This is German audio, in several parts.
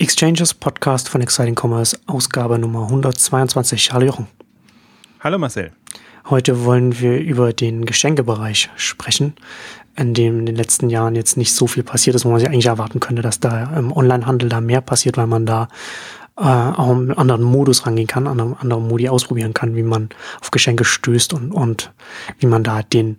Exchanges Podcast von Exciting Commerce, Ausgabe Nummer 122. Hallo Jochen. Hallo Marcel. Heute wollen wir über den Geschenkebereich sprechen, in dem in den letzten Jahren jetzt nicht so viel passiert ist, wo man sich eigentlich erwarten könnte, dass da im Onlinehandel da mehr passiert, weil man da äh, auch einen anderen Modus rangehen kann, andere, andere Modi ausprobieren kann, wie man auf Geschenke stößt und, und wie man da den,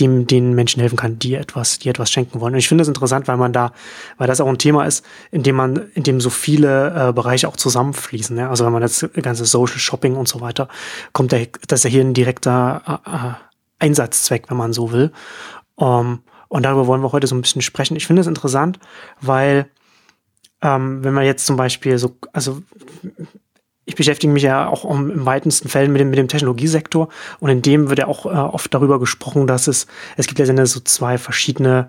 dem den Menschen helfen kann, die etwas, die etwas schenken wollen. Und ich finde es interessant, weil man da, weil das auch ein Thema ist, in dem man, in dem so viele äh, Bereiche auch zusammenfließen. Ne? Also wenn man das ganze Social Shopping und so weiter, kommt da, das ist ja hier ein direkter äh, äh Einsatzzweck, wenn man so will. Um, und darüber wollen wir heute so ein bisschen sprechen. Ich finde es interessant, weil ähm, wenn man jetzt zum Beispiel so, also ich beschäftige mich ja auch um, im weitesten Fällen mit dem, mit dem Technologiesektor und in dem wird ja auch äh, oft darüber gesprochen, dass es, es gibt ja so zwei verschiedene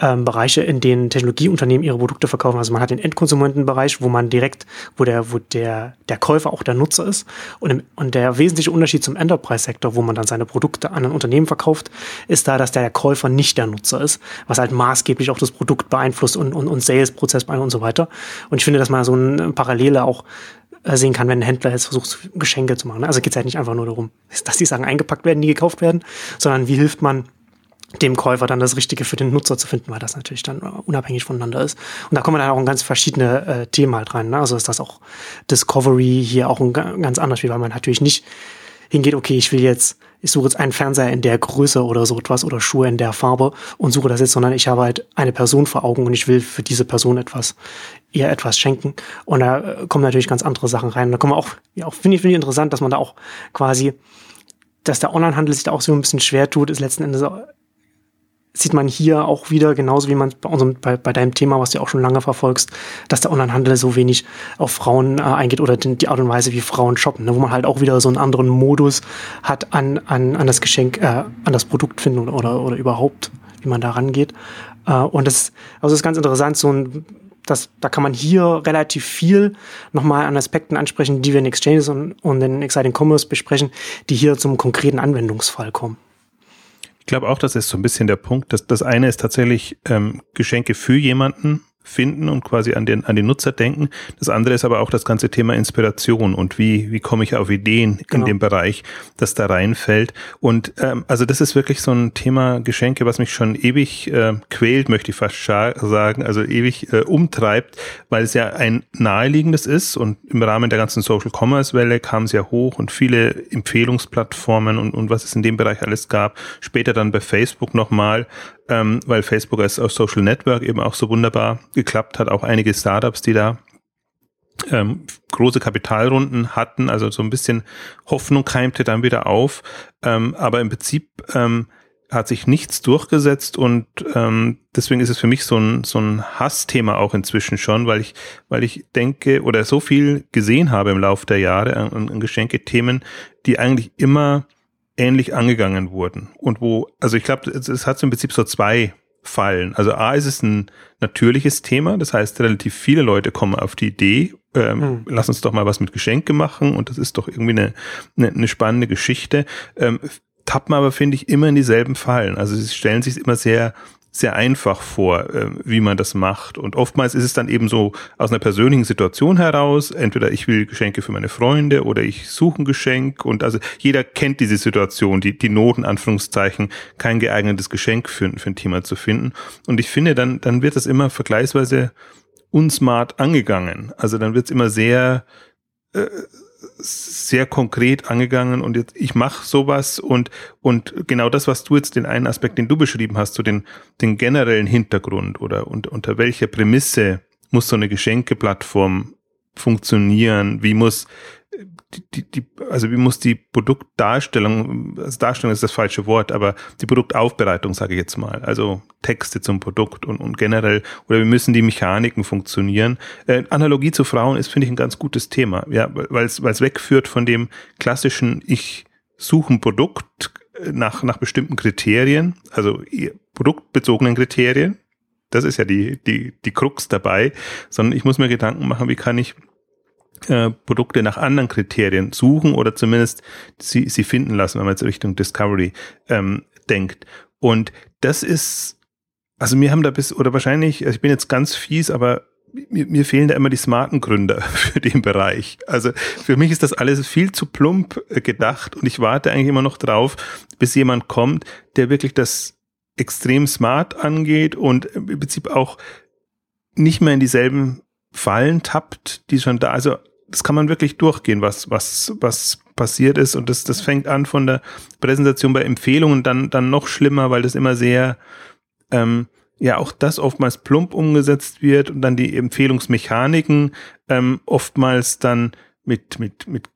ähm, Bereiche, in denen Technologieunternehmen ihre Produkte verkaufen. Also man hat den Endkonsumentenbereich, wo man direkt, wo der, wo der, der Käufer auch der Nutzer ist. Und, im, und der wesentliche Unterschied zum Enterprise-Sektor, wo man dann seine Produkte an ein Unternehmen verkauft, ist da, dass der, der Käufer nicht der Nutzer ist, was halt maßgeblich auch das Produkt beeinflusst und, und, und Sales-Prozess beeinflusst und so weiter. Und ich finde, dass man so eine Parallele auch äh, sehen kann, wenn ein Händler jetzt versucht, Geschenke zu machen. Also geht es halt nicht einfach nur darum, dass die Sachen eingepackt werden, die gekauft werden, sondern wie hilft man dem Käufer dann das Richtige für den Nutzer zu finden, weil das natürlich dann unabhängig voneinander ist. Und da kommen dann auch ein ganz verschiedene äh, Themen halt rein. Ne? Also ist das auch Discovery hier auch ein ganz anderes Spiel, weil man natürlich nicht hingeht, okay, ich will jetzt, ich suche jetzt einen Fernseher in der Größe oder so etwas oder Schuhe in der Farbe und suche das jetzt, sondern ich habe halt eine Person vor Augen und ich will für diese Person etwas, ihr etwas schenken. Und da äh, kommen natürlich ganz andere Sachen rein. Und da kommen auch, ja, auch finde ich, finde ich interessant, dass man da auch quasi, dass der Onlinehandel sich da auch so ein bisschen schwer tut, ist letzten Endes sieht man hier auch wieder, genauso wie man bei, unserem, bei, bei deinem Thema, was du auch schon lange verfolgst, dass der Onlinehandel so wenig auf Frauen äh, eingeht oder die, die Art und Weise, wie Frauen shoppen, ne? wo man halt auch wieder so einen anderen Modus hat an, an, an das Geschenk, äh, an das Produkt finden oder, oder, oder überhaupt, wie man da rangeht. Äh, und das, also das ist ganz interessant, so ein das, da kann man hier relativ viel nochmal an Aspekten ansprechen, die wir in Exchanges und, und in Exciting Commerce besprechen, die hier zum konkreten Anwendungsfall kommen. Ich glaube auch, das ist so ein bisschen der Punkt. Dass das eine ist tatsächlich ähm, Geschenke für jemanden finden und quasi an den, an den Nutzer denken. Das andere ist aber auch das ganze Thema Inspiration und wie, wie komme ich auf Ideen genau. in dem Bereich, das da reinfällt. Und ähm, also das ist wirklich so ein Thema Geschenke, was mich schon ewig äh, quält, möchte ich fast sagen, also ewig äh, umtreibt, weil es ja ein naheliegendes ist und im Rahmen der ganzen Social Commerce Welle kam es ja hoch und viele Empfehlungsplattformen und, und was es in dem Bereich alles gab. Später dann bei Facebook nochmal ähm, weil Facebook als, Social Network eben auch so wunderbar geklappt hat. Auch einige Startups, die da ähm, große Kapitalrunden hatten, also so ein bisschen Hoffnung keimte dann wieder auf. Ähm, aber im Prinzip ähm, hat sich nichts durchgesetzt und ähm, deswegen ist es für mich so ein, so ein Hassthema auch inzwischen schon, weil ich, weil ich denke oder so viel gesehen habe im Laufe der Jahre an, an Geschenkethemen, die eigentlich immer ähnlich angegangen wurden. Und wo, also ich glaube, es, hat so im Prinzip so zwei Fallen. Also A ist es ein natürliches Thema, das heißt, relativ viele Leute kommen auf die Idee, ähm, hm. lass uns doch mal was mit Geschenke machen und das ist doch irgendwie eine, eine, eine spannende Geschichte. Ähm, tappen aber, finde ich, immer in dieselben Fallen. Also sie stellen sich immer sehr sehr einfach vor, äh, wie man das macht. Und oftmals ist es dann eben so aus einer persönlichen Situation heraus, entweder ich will Geschenke für meine Freunde oder ich suche ein Geschenk. Und also jeder kennt diese Situation, die, die Noten, Anführungszeichen, kein geeignetes Geschenk für, für ein Thema zu finden. Und ich finde, dann, dann wird das immer vergleichsweise unsmart angegangen. Also dann wird es immer sehr äh, sehr konkret angegangen und jetzt ich mache sowas und und genau das, was du jetzt den einen Aspekt, den du beschrieben hast, so den den generellen Hintergrund oder und, unter welcher Prämisse muss so eine Geschenkeplattform funktionieren? Wie muss die, die, also wie muss die Produktdarstellung, also Darstellung ist das falsche Wort, aber die Produktaufbereitung, sage ich jetzt mal, also Texte zum Produkt und, und generell, oder wie müssen die Mechaniken funktionieren. Äh, Analogie zu Frauen ist, finde ich, ein ganz gutes Thema, ja, weil es wegführt von dem klassischen, ich suche ein Produkt nach, nach bestimmten Kriterien, also produktbezogenen Kriterien, das ist ja die, die, die Krux dabei, sondern ich muss mir Gedanken machen, wie kann ich äh, Produkte nach anderen Kriterien suchen oder zumindest sie, sie finden lassen, wenn man jetzt Richtung Discovery ähm, denkt. Und das ist, also mir haben da bis, oder wahrscheinlich, also ich bin jetzt ganz fies, aber mir, mir fehlen da immer die smarten Gründer für den Bereich. Also für mich ist das alles viel zu plump äh, gedacht und ich warte eigentlich immer noch drauf, bis jemand kommt, der wirklich das extrem smart angeht und im Prinzip auch nicht mehr in dieselben Fallen tappt, die schon da. Also das kann man wirklich durchgehen, was was was passiert ist und das das fängt an von der Präsentation bei Empfehlungen dann dann noch schlimmer, weil das immer sehr ähm, ja auch das oftmals plump umgesetzt wird und dann die Empfehlungsmechaniken ähm, oftmals dann mit, mit, mit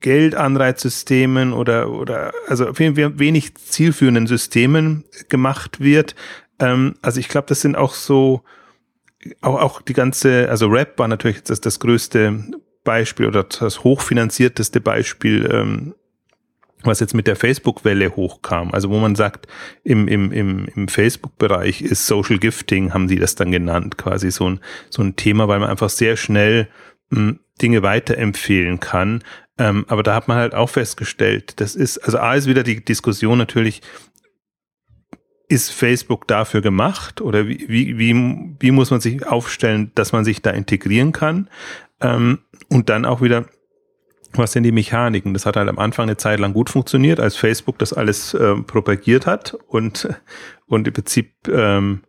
Geldanreizsystemen oder, oder also auf jeden Fall wenig zielführenden Systemen gemacht wird. Ähm, also ich glaube, das sind auch so, auch, auch die ganze, also Rap war natürlich das, das größte Beispiel oder das hochfinanzierteste Beispiel ähm, was jetzt mit der Facebook-Welle hochkam, also wo man sagt, im, im, im, im Facebook-Bereich ist Social Gifting, haben sie das dann genannt, quasi so ein, so ein Thema, weil man einfach sehr schnell mh, hm, Dinge weiterempfehlen kann. Ähm, aber da hat man halt auch festgestellt, das ist, also A ist wieder die Diskussion natürlich, ist Facebook dafür gemacht oder wie, wie, wie, wie muss man sich aufstellen, dass man sich da integrieren kann? Ähm, und dann auch wieder, was sind die Mechaniken? Das hat halt am Anfang eine Zeit lang gut funktioniert, als Facebook das alles äh, propagiert hat und, und im Prinzip ähm,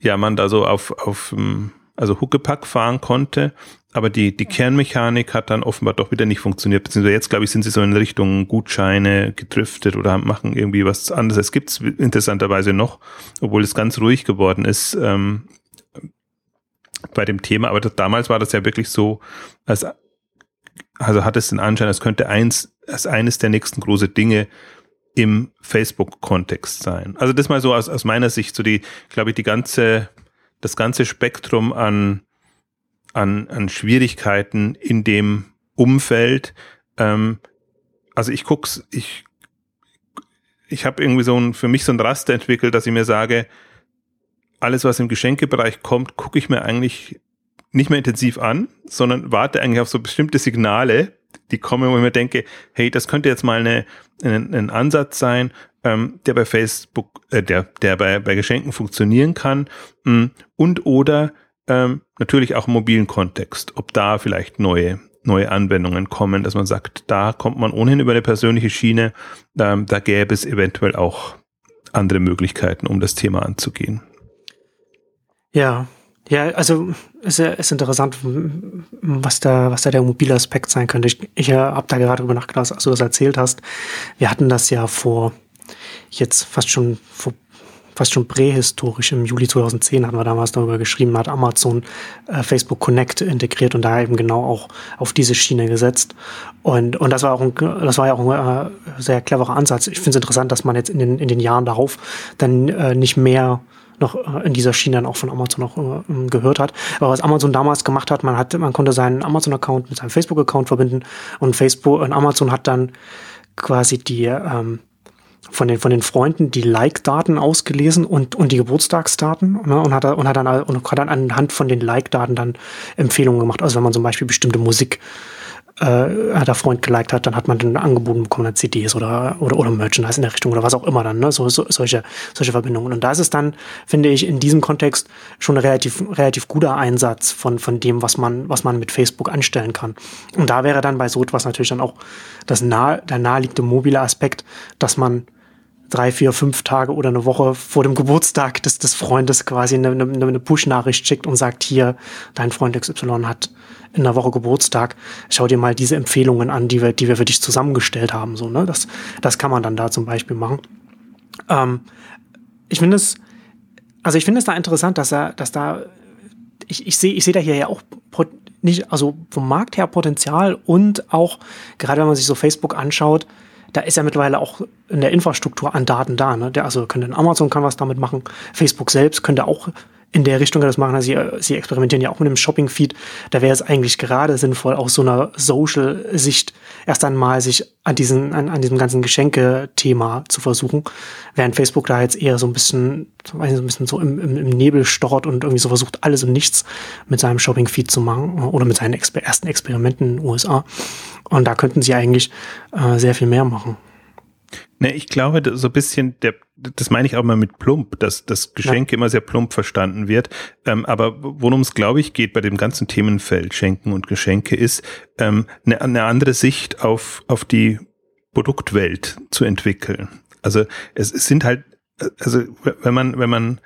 ja man da so auf, auf ähm, also Huckepack fahren konnte. Aber die, die Kernmechanik hat dann offenbar doch wieder nicht funktioniert. Beziehungsweise jetzt, glaube ich, sind sie so in Richtung Gutscheine gedriftet oder machen irgendwie was anderes. Es gibt es interessanterweise noch, obwohl es ganz ruhig geworden ist ähm, bei dem Thema. Aber das, damals war das ja wirklich so, als also hat es den Anschein, es könnte eins, als eines der nächsten große Dinge im Facebook-Kontext sein. Also das mal so aus, aus meiner Sicht, so die, glaube ich, die ganze, das ganze Spektrum an, an, an Schwierigkeiten in dem Umfeld. Ähm, also ich guck's, ich, ich habe irgendwie so ein, für mich so ein Raster entwickelt, dass ich mir sage, alles, was im Geschenkebereich kommt, gucke ich mir eigentlich nicht mehr intensiv an, sondern warte eigentlich auf so bestimmte Signale, die kommen, wo ich mir denke, hey, das könnte jetzt mal eine, ein, Ansatz sein, ähm, der bei Facebook, äh, der, der bei, bei Geschenken funktionieren kann mh, mm, und oder ähm, natürlich auch im mobilen Kontext, ob da vielleicht neue neue Anwendungen kommen, dass man sagt, da kommt man ohnehin über eine persönliche Schiene, ähm, da gäbe es eventuell auch andere Möglichkeiten, um das Thema anzugehen. Ja, ja, also ist, ist interessant, was da, was da der mobile Aspekt sein könnte. Ich, ich habe da gerade drüber nachgedacht, als du das erzählt hast. Wir hatten das ja vor jetzt fast schon vor fast schon prähistorisch. Im Juli 2010 hatten wir damals darüber geschrieben, hat Amazon äh, Facebook Connect integriert und da eben genau auch auf diese Schiene gesetzt. Und, und das war auch ein, das war ja auch ein äh, sehr cleverer Ansatz. Ich finde es interessant, dass man jetzt in den, in den Jahren darauf dann äh, nicht mehr noch äh, in dieser Schiene dann auch von Amazon noch äh, gehört hat. Aber was Amazon damals gemacht hat, man hat, man konnte seinen Amazon-Account mit seinem Facebook-Account verbinden und Facebook und Amazon hat dann quasi die ähm, von den von den Freunden die Like-Daten ausgelesen und und die Geburtstagsdaten ne, und hat und hat dann und hat dann anhand von den Like-Daten dann Empfehlungen gemacht. Also wenn man zum Beispiel bestimmte Musik äh, der Freund geliked hat, dann hat man dann angeboten bekommen, dann CDs oder, oder, oder Merchandise in der Richtung oder was auch immer dann, ne? so, so, solche, solche Verbindungen. Und da ist es dann, finde ich, in diesem Kontext schon ein relativ, relativ guter Einsatz von, von dem, was man, was man mit Facebook anstellen kann. Und da wäre dann bei so etwas natürlich dann auch das nahe, der naheliegende mobile Aspekt, dass man drei, vier, fünf Tage oder eine Woche vor dem Geburtstag des, des Freundes quasi eine, eine, eine Push-Nachricht schickt und sagt, hier, dein Freund XY hat in der Woche Geburtstag, schau dir mal diese Empfehlungen an, die wir, die wir für dich zusammengestellt haben. So, ne? das, das kann man dann da zum Beispiel machen. Ähm, ich finde es, also ich finde es da interessant, dass er, dass da, ich, ich sehe, ich sehe da hier ja auch nicht, also vom Markt her Potenzial und auch, gerade wenn man sich so Facebook anschaut, da ist ja mittlerweile auch in der Infrastruktur an Daten da. Ne? Der, also könnte Amazon kann was damit machen, Facebook selbst könnte auch in der Richtung das machen. Also sie, sie experimentieren ja auch mit dem Shopping-Feed. Da wäre es eigentlich gerade sinnvoll, aus so einer Social-Sicht erst einmal sich an, diesen, an, an diesem ganzen Geschenke-Thema zu versuchen. Während Facebook da jetzt eher so ein bisschen, weiß nicht, so ein bisschen so im, im, im Nebel stochert und irgendwie so versucht, alles und nichts mit seinem Shopping-Feed zu machen oder mit seinen Exper ersten Experimenten in den USA. Und da könnten sie eigentlich äh, sehr viel mehr machen. Ne, ich glaube, so ein bisschen, der, das meine ich auch mal mit plump, dass das Geschenke ja. immer sehr plump verstanden wird. Ähm, aber worum es, glaube ich, geht bei dem ganzen Themenfeld Schenken und Geschenke ist, ähm, eine, eine andere Sicht auf, auf die Produktwelt zu entwickeln. Also es, es sind halt, also wenn man, wenn man,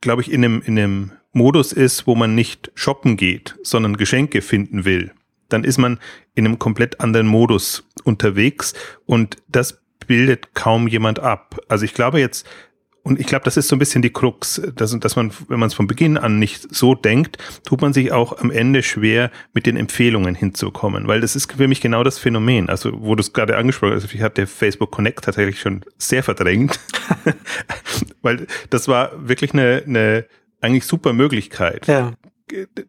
glaube ich, in einem, in einem Modus ist, wo man nicht shoppen geht, sondern Geschenke finden will, dann ist man in einem komplett anderen Modus unterwegs und das bildet kaum jemand ab. Also ich glaube jetzt, und ich glaube, das ist so ein bisschen die Krux, dass, dass man, wenn man es von Beginn an nicht so denkt, tut man sich auch am Ende schwer, mit den Empfehlungen hinzukommen, weil das ist für mich genau das Phänomen. Also, wo du es gerade angesprochen hast, ich hatte Facebook Connect tatsächlich schon sehr verdrängt, weil das war wirklich eine, eine eigentlich super Möglichkeit. Ja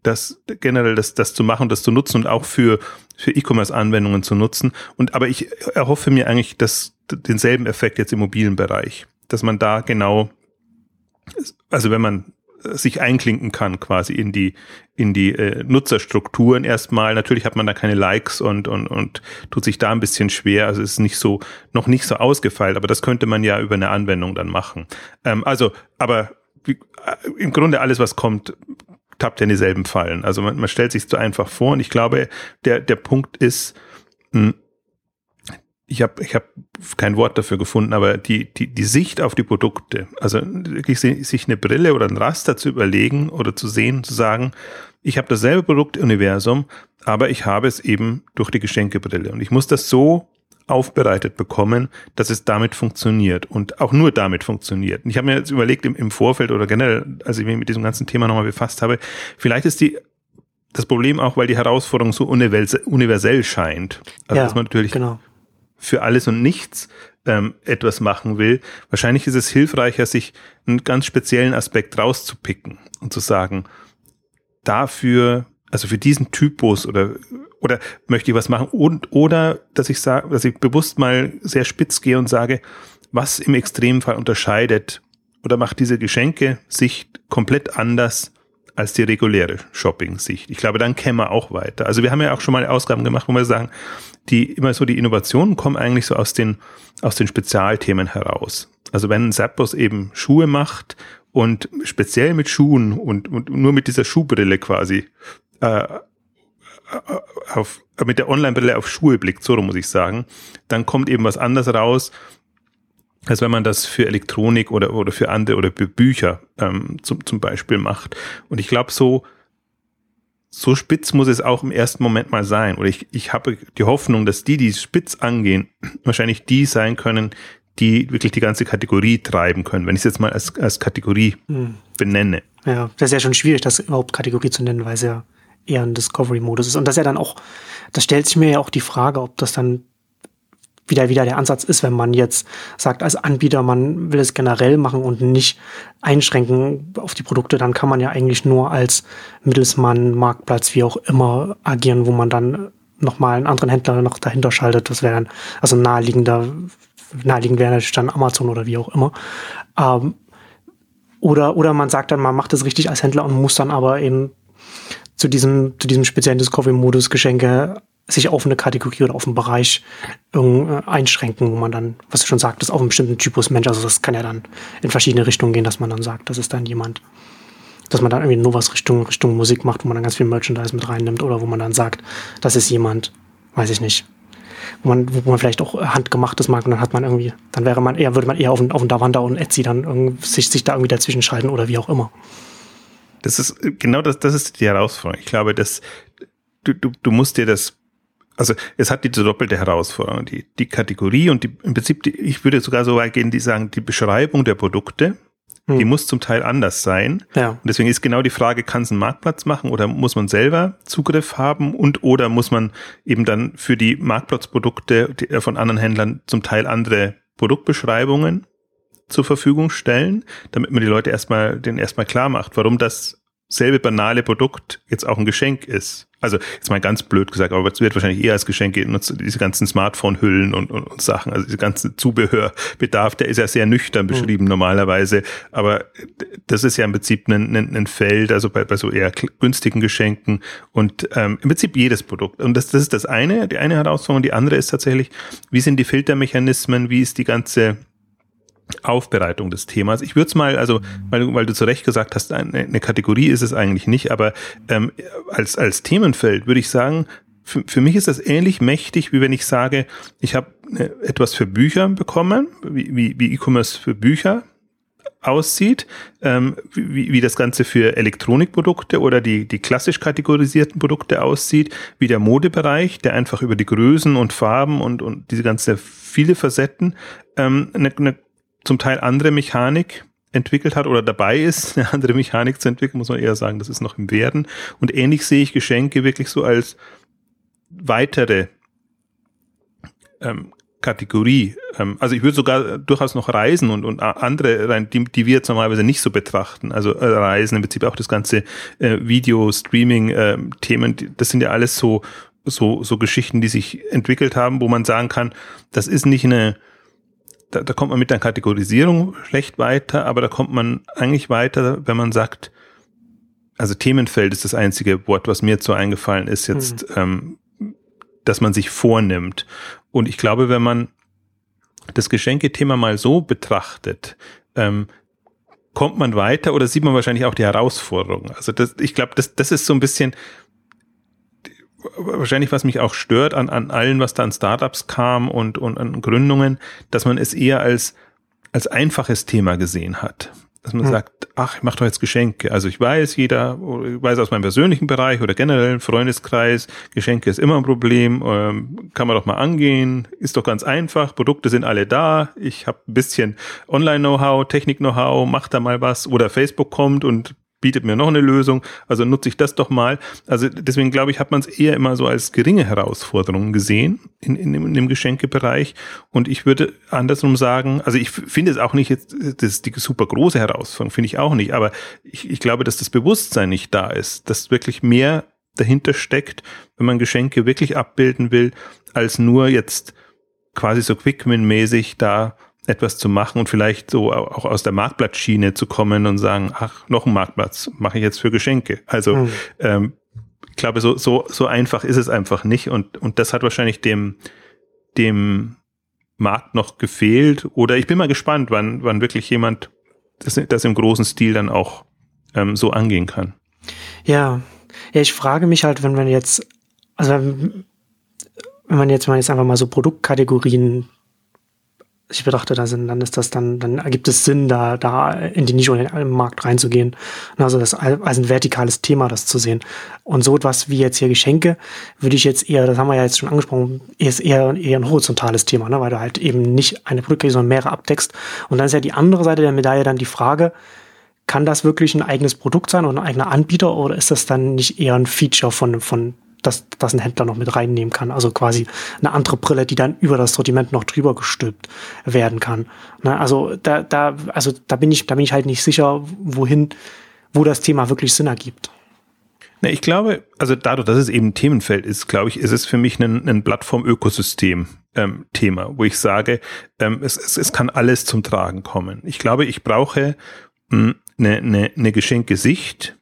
das generell das, das zu machen, das zu nutzen und auch für, für E-Commerce-Anwendungen zu nutzen. Und aber ich erhoffe mir eigentlich das, denselben Effekt jetzt im mobilen Bereich, dass man da genau, also wenn man sich einklinken kann quasi in die in die äh, Nutzerstrukturen erstmal. Natürlich hat man da keine Likes und und und tut sich da ein bisschen schwer. Also ist nicht so noch nicht so ausgefeilt, aber das könnte man ja über eine Anwendung dann machen. Ähm, also, aber wie, äh, im Grunde alles, was kommt, tappt ja in dieselben Fallen. Also man, man stellt sich so einfach vor und ich glaube, der, der Punkt ist, mh, hm, ich habe ich hab kein Wort dafür gefunden, aber die, die, die Sicht auf die Produkte, also wirklich sich eine Brille oder ein Raster zu überlegen oder zu sehen, zu sagen, ich habe dasselbe Produktuniversum, aber ich habe es eben durch die Geschenkebrille. Und ich muss das so aufbereitet bekommen, dass es damit funktioniert und auch nur damit funktioniert. Und ich habe mir jetzt überlegt im, im Vorfeld oder generell, als ich mich mit diesem ganzen Thema nochmal befasst habe, vielleicht ist die das Problem auch, weil die Herausforderung so universell scheint. Also ja, dass man natürlich genau. Für alles und nichts ähm, etwas machen will. Wahrscheinlich ist es hilfreicher, sich einen ganz speziellen Aspekt rauszupicken und zu sagen, dafür, also für diesen Typus oder oder möchte ich was machen und oder dass ich sage, dass ich bewusst mal sehr spitz gehe und sage, was im Extremfall unterscheidet oder macht diese Geschenke-Sicht komplett anders als die reguläre Shopping-Sicht. Ich glaube, dann kämen wir auch weiter. Also wir haben ja auch schon mal Ausgaben gemacht, wo wir sagen, die immer so die Innovationen kommen eigentlich so aus den aus den Spezialthemen heraus. Also wenn Zappos eben Schuhe macht und speziell mit Schuhen und, und nur mit dieser Schuhbrille quasi äh, auf, mit der Online-Brille auf Schuhe blickt, so muss ich sagen, dann kommt eben was anderes raus, als wenn man das für Elektronik oder, oder für andere oder für Bücher ähm, zum, zum Beispiel macht. Und ich glaube, so, so spitz muss es auch im ersten Moment mal sein. Oder ich, ich habe die Hoffnung, dass die, die spitz angehen, wahrscheinlich die sein können, die wirklich die ganze Kategorie treiben können, wenn ich es jetzt mal als, als Kategorie hm. benenne. Ja, das ist ja schon schwierig, das überhaupt Kategorie zu nennen, weil es ja eher ein Discovery-Modus ist. Und das ist ja dann auch, da stellt sich mir ja auch die Frage, ob das dann wieder wieder der Ansatz ist, wenn man jetzt sagt, als Anbieter, man will es generell machen und nicht einschränken auf die Produkte, dann kann man ja eigentlich nur als Mittelsmann, Marktplatz, wie auch immer agieren, wo man dann nochmal einen anderen Händler noch dahinter schaltet. Das wäre dann, also naheliegender, naheliegend wäre natürlich dann Amazon oder wie auch immer. Ähm, oder, oder man sagt dann, man macht es richtig als Händler und muss dann aber eben zu diesem, zu diesem speziellen Discovery-Modus Geschenke sich auf eine Kategorie oder auf einen Bereich äh, einschränken, wo man dann, was du schon sagtest, auf einen bestimmten Typus Mensch, also das kann ja dann in verschiedene Richtungen gehen, dass man dann sagt, das ist dann jemand, dass man dann irgendwie nur was Richtung, Richtung Musik macht, wo man dann ganz viel Merchandise mit reinnimmt oder wo man dann sagt, das ist jemand, weiß ich nicht, wo man, wo man vielleicht auch handgemachtes mag und dann hat man irgendwie, dann wäre man eher, würde man eher auf einen, auf einen Davanda und Etsy dann sich, sich da irgendwie dazwischen schalten oder wie auch immer. Das ist genau das, das ist die Herausforderung. Ich glaube, dass du, du, du musst dir das, also es hat diese doppelte Herausforderung, die, die Kategorie und die, im Prinzip, die, ich würde sogar so weit gehen, die sagen, die Beschreibung der Produkte, hm. die muss zum Teil anders sein. Ja. Und deswegen ist genau die Frage, kann es einen Marktplatz machen oder muss man selber Zugriff haben und oder muss man eben dann für die Marktplatzprodukte äh, von anderen Händlern zum Teil andere Produktbeschreibungen zur Verfügung stellen, damit man die Leute erstmal, den erstmal klar macht, warum das selbe banale Produkt jetzt auch ein Geschenk ist. Also jetzt mal ganz blöd gesagt, aber es wird wahrscheinlich eher als Geschenk genutzt, diese ganzen Smartphone-Hüllen und, und, und, Sachen, also diese ganze Zubehörbedarf, der ist ja sehr nüchtern mhm. beschrieben mhm. normalerweise, aber das ist ja im Prinzip ein, ein, ein Feld, also bei, bei so eher günstigen Geschenken und ähm, im Prinzip jedes Produkt. Und das, das ist das eine, die eine Herausforderung, die andere ist tatsächlich, wie sind die Filtermechanismen, wie ist die ganze Aufbereitung des Themas. Ich würde es mal, also weil, weil du zu Recht gesagt hast, eine, eine Kategorie ist es eigentlich nicht, aber ähm, als, als Themenfeld würde ich sagen, für, für mich ist das ähnlich mächtig, wie wenn ich sage, ich habe äh, etwas für Bücher bekommen, wie, wie, wie E-Commerce für Bücher aussieht, ähm, wie, wie das Ganze für Elektronikprodukte oder die, die klassisch kategorisierten Produkte aussieht, wie der Modebereich, der einfach über die Größen und Farben und, und diese ganze viele Facetten ähm, eine, eine zum Teil andere Mechanik entwickelt hat oder dabei ist, eine andere Mechanik zu entwickeln, muss man eher sagen, das ist noch im Werden. Und ähnlich sehe ich Geschenke wirklich so als weitere ähm, Kategorie. Ähm, also ich würde sogar durchaus noch Reisen und, und andere rein, die, die wir jetzt normalerweise nicht so betrachten. Also äh, Reisen, im Prinzip auch das ganze äh, Video, Streaming, äh, Themen, das sind ja alles so, so, so Geschichten, die sich entwickelt haben, wo man sagen kann, das ist nicht eine da, da kommt man mit der Kategorisierung schlecht weiter, aber da kommt man eigentlich weiter, wenn man sagt, also Themenfeld ist das einzige Wort, was mir jetzt so eingefallen ist, jetzt, mhm. ähm, dass man sich vornimmt. Und ich glaube, wenn man das Geschenkethema mal so betrachtet, ähm, kommt man weiter oder sieht man wahrscheinlich auch die Herausforderung. Also das, ich glaube, das, das ist so ein bisschen, wahrscheinlich, was mich auch stört an, an allen, was da an Startups kam und, und an Gründungen, dass man es eher als, als einfaches Thema gesehen hat. Dass man hm. sagt, ach, ich mache doch jetzt Geschenke. Also ich weiß, jeder, ich weiß aus meinem persönlichen Bereich oder generell im Freundeskreis, Geschenke ist immer ein Problem, ähm, kann man doch mal angehen, ist doch ganz einfach, Produkte sind alle da, ich habe ein bisschen Online-Know-how, Technik-Know-how, mach da mal was oder Facebook kommt und bietet mir noch eine Lösung, also nutze ich das doch mal. Also deswegen glaube ich, hat man es eher immer so als geringe Herausforderung gesehen in, in, dem, in dem Geschenkebereich. Und ich würde andersrum sagen, also ich finde es auch nicht jetzt, das ist die super große Herausforderung, finde ich auch nicht, aber ich, ich glaube, dass das Bewusstsein nicht da ist, dass wirklich mehr dahinter steckt, wenn man Geschenke wirklich abbilden will, als nur jetzt quasi so Quickmin-mäßig da etwas zu machen und vielleicht so auch aus der Marktplatzschiene zu kommen und sagen, ach, noch ein Marktplatz, mache ich jetzt für Geschenke. Also mhm. ähm, ich glaube, so, so, so einfach ist es einfach nicht. Und, und das hat wahrscheinlich dem, dem Markt noch gefehlt. Oder ich bin mal gespannt, wann, wann wirklich jemand das, das im großen Stil dann auch ähm, so angehen kann. Ja. Ja, ich frage mich halt, wenn man jetzt, also wenn man jetzt mal jetzt einfach mal so Produktkategorien ich bedachte, da sind, dann ist das dann, dann ergibt es Sinn, da, da in die Nische und in den Markt reinzugehen. Also das als ein vertikales Thema, das zu sehen. Und so etwas wie jetzt hier Geschenke, würde ich jetzt eher, das haben wir ja jetzt schon angesprochen, ist eher, eher ein horizontales Thema, ne? weil du halt eben nicht eine Produkte, sondern mehrere abdeckst. Und dann ist ja die andere Seite der Medaille dann die Frage, kann das wirklich ein eigenes Produkt sein oder ein eigener Anbieter oder ist das dann nicht eher ein Feature von, von dass das ein Händler noch mit reinnehmen kann. Also quasi eine andere Brille, die dann über das Sortiment noch drüber gestülpt werden kann. Ne? Also da, da, also da bin ich, da bin ich halt nicht sicher, wohin, wo das Thema wirklich Sinn ergibt. Ne, ich glaube, also dadurch, dass es eben Themenfeld ist, glaube ich, ist es für mich ein, ein Plattform-Ökosystem-Thema, ähm, wo ich sage, ähm, es, es, es kann alles zum Tragen kommen. Ich glaube, ich brauche hm, eine, eine, eine Geschenkesicht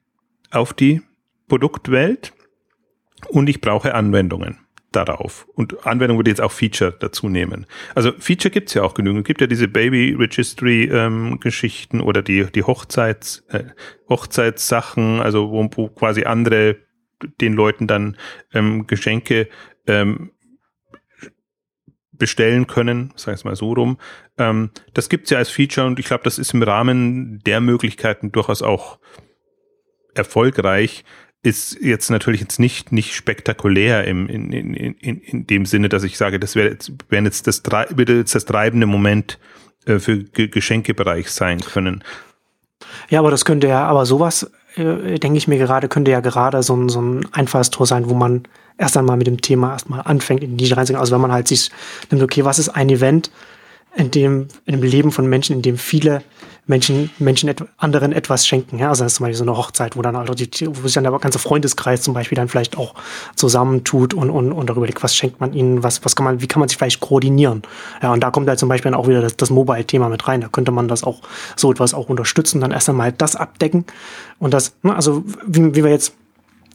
auf die Produktwelt und ich brauche Anwendungen darauf. Und Anwendung würde jetzt auch Feature dazu nehmen. Also Feature gibt's ja auch genügend. Es gibt ja diese Baby Registry ähm, Geschichten oder die, die Hochzeits, äh, Hochzeitssachen, also wo, wo quasi andere den Leuten dann ähm, Geschenke ähm, bestellen können, sag ich mal so rum. Ähm, das gibt's ja als Feature und ich glaube, das ist im Rahmen der Möglichkeiten durchaus auch erfolgreich ist jetzt natürlich jetzt nicht, nicht spektakulär im, in, in, in, in dem Sinne, dass ich sage, das wäre jetzt, wäre jetzt das, würde jetzt das treibende Moment äh, für G Geschenkebereich sein können. Ja, aber das könnte ja, aber sowas, äh, denke ich mir gerade, könnte ja gerade so ein, so ein Einfallstor sein, wo man erst einmal mit dem Thema erstmal anfängt, in die reinzugehen. Also wenn man halt sich nimmt, okay, was ist ein Event, in dem, in dem Leben von Menschen, in dem viele Menschen, Menschen et anderen etwas schenken. Ja? Also das ist zum Beispiel so eine Hochzeit, wo dann also die, wo sich dann der ganze Freundeskreis zum Beispiel dann vielleicht auch zusammentut und, und, und darüber liegt, was schenkt man ihnen, was, was kann man, wie kann man sich vielleicht koordinieren. Ja, und da kommt halt zum Beispiel dann auch wieder das, das Mobile-Thema mit rein. Da könnte man das auch, so etwas auch unterstützen, dann erst einmal das abdecken und das, ne, also wie, wie wir jetzt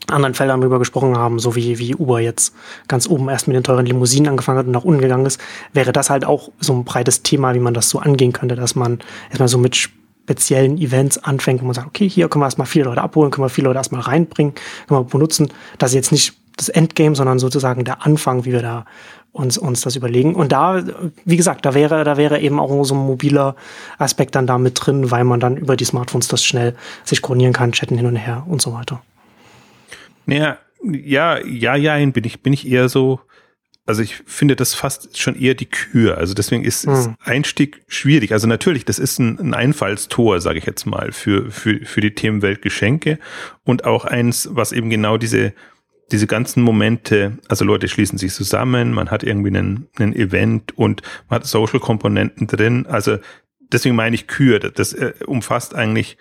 anderen Feldern drüber gesprochen haben, so wie, wie Uber jetzt ganz oben erst mit den teuren Limousinen angefangen hat und nach unten gegangen ist, wäre das halt auch so ein breites Thema, wie man das so angehen könnte, dass man erstmal so mit speziellen Events anfängt, wo man sagt, okay, hier können wir erstmal viele Leute abholen, können wir viele Leute erstmal reinbringen, können wir benutzen. Das ist jetzt nicht das Endgame, sondern sozusagen der Anfang, wie wir da uns, uns das überlegen. Und da, wie gesagt, da wäre, da wäre eben auch so ein mobiler Aspekt dann da mit drin, weil man dann über die Smartphones das schnell sich koordinieren kann, chatten hin und her und so weiter. Naja, ja, ja, ja, bin ich, bin ich eher so, also ich finde das fast schon eher die Kür. Also deswegen ist, hm. ist Einstieg schwierig. Also natürlich, das ist ein, ein Einfallstor, sage ich jetzt mal, für, für, für die Themenwelt Geschenke und auch eins, was eben genau diese, diese ganzen Momente, also Leute schließen sich zusammen, man hat irgendwie einen, einen Event und man hat Social-Komponenten drin. Also deswegen meine ich Kür. Das, das äh, umfasst eigentlich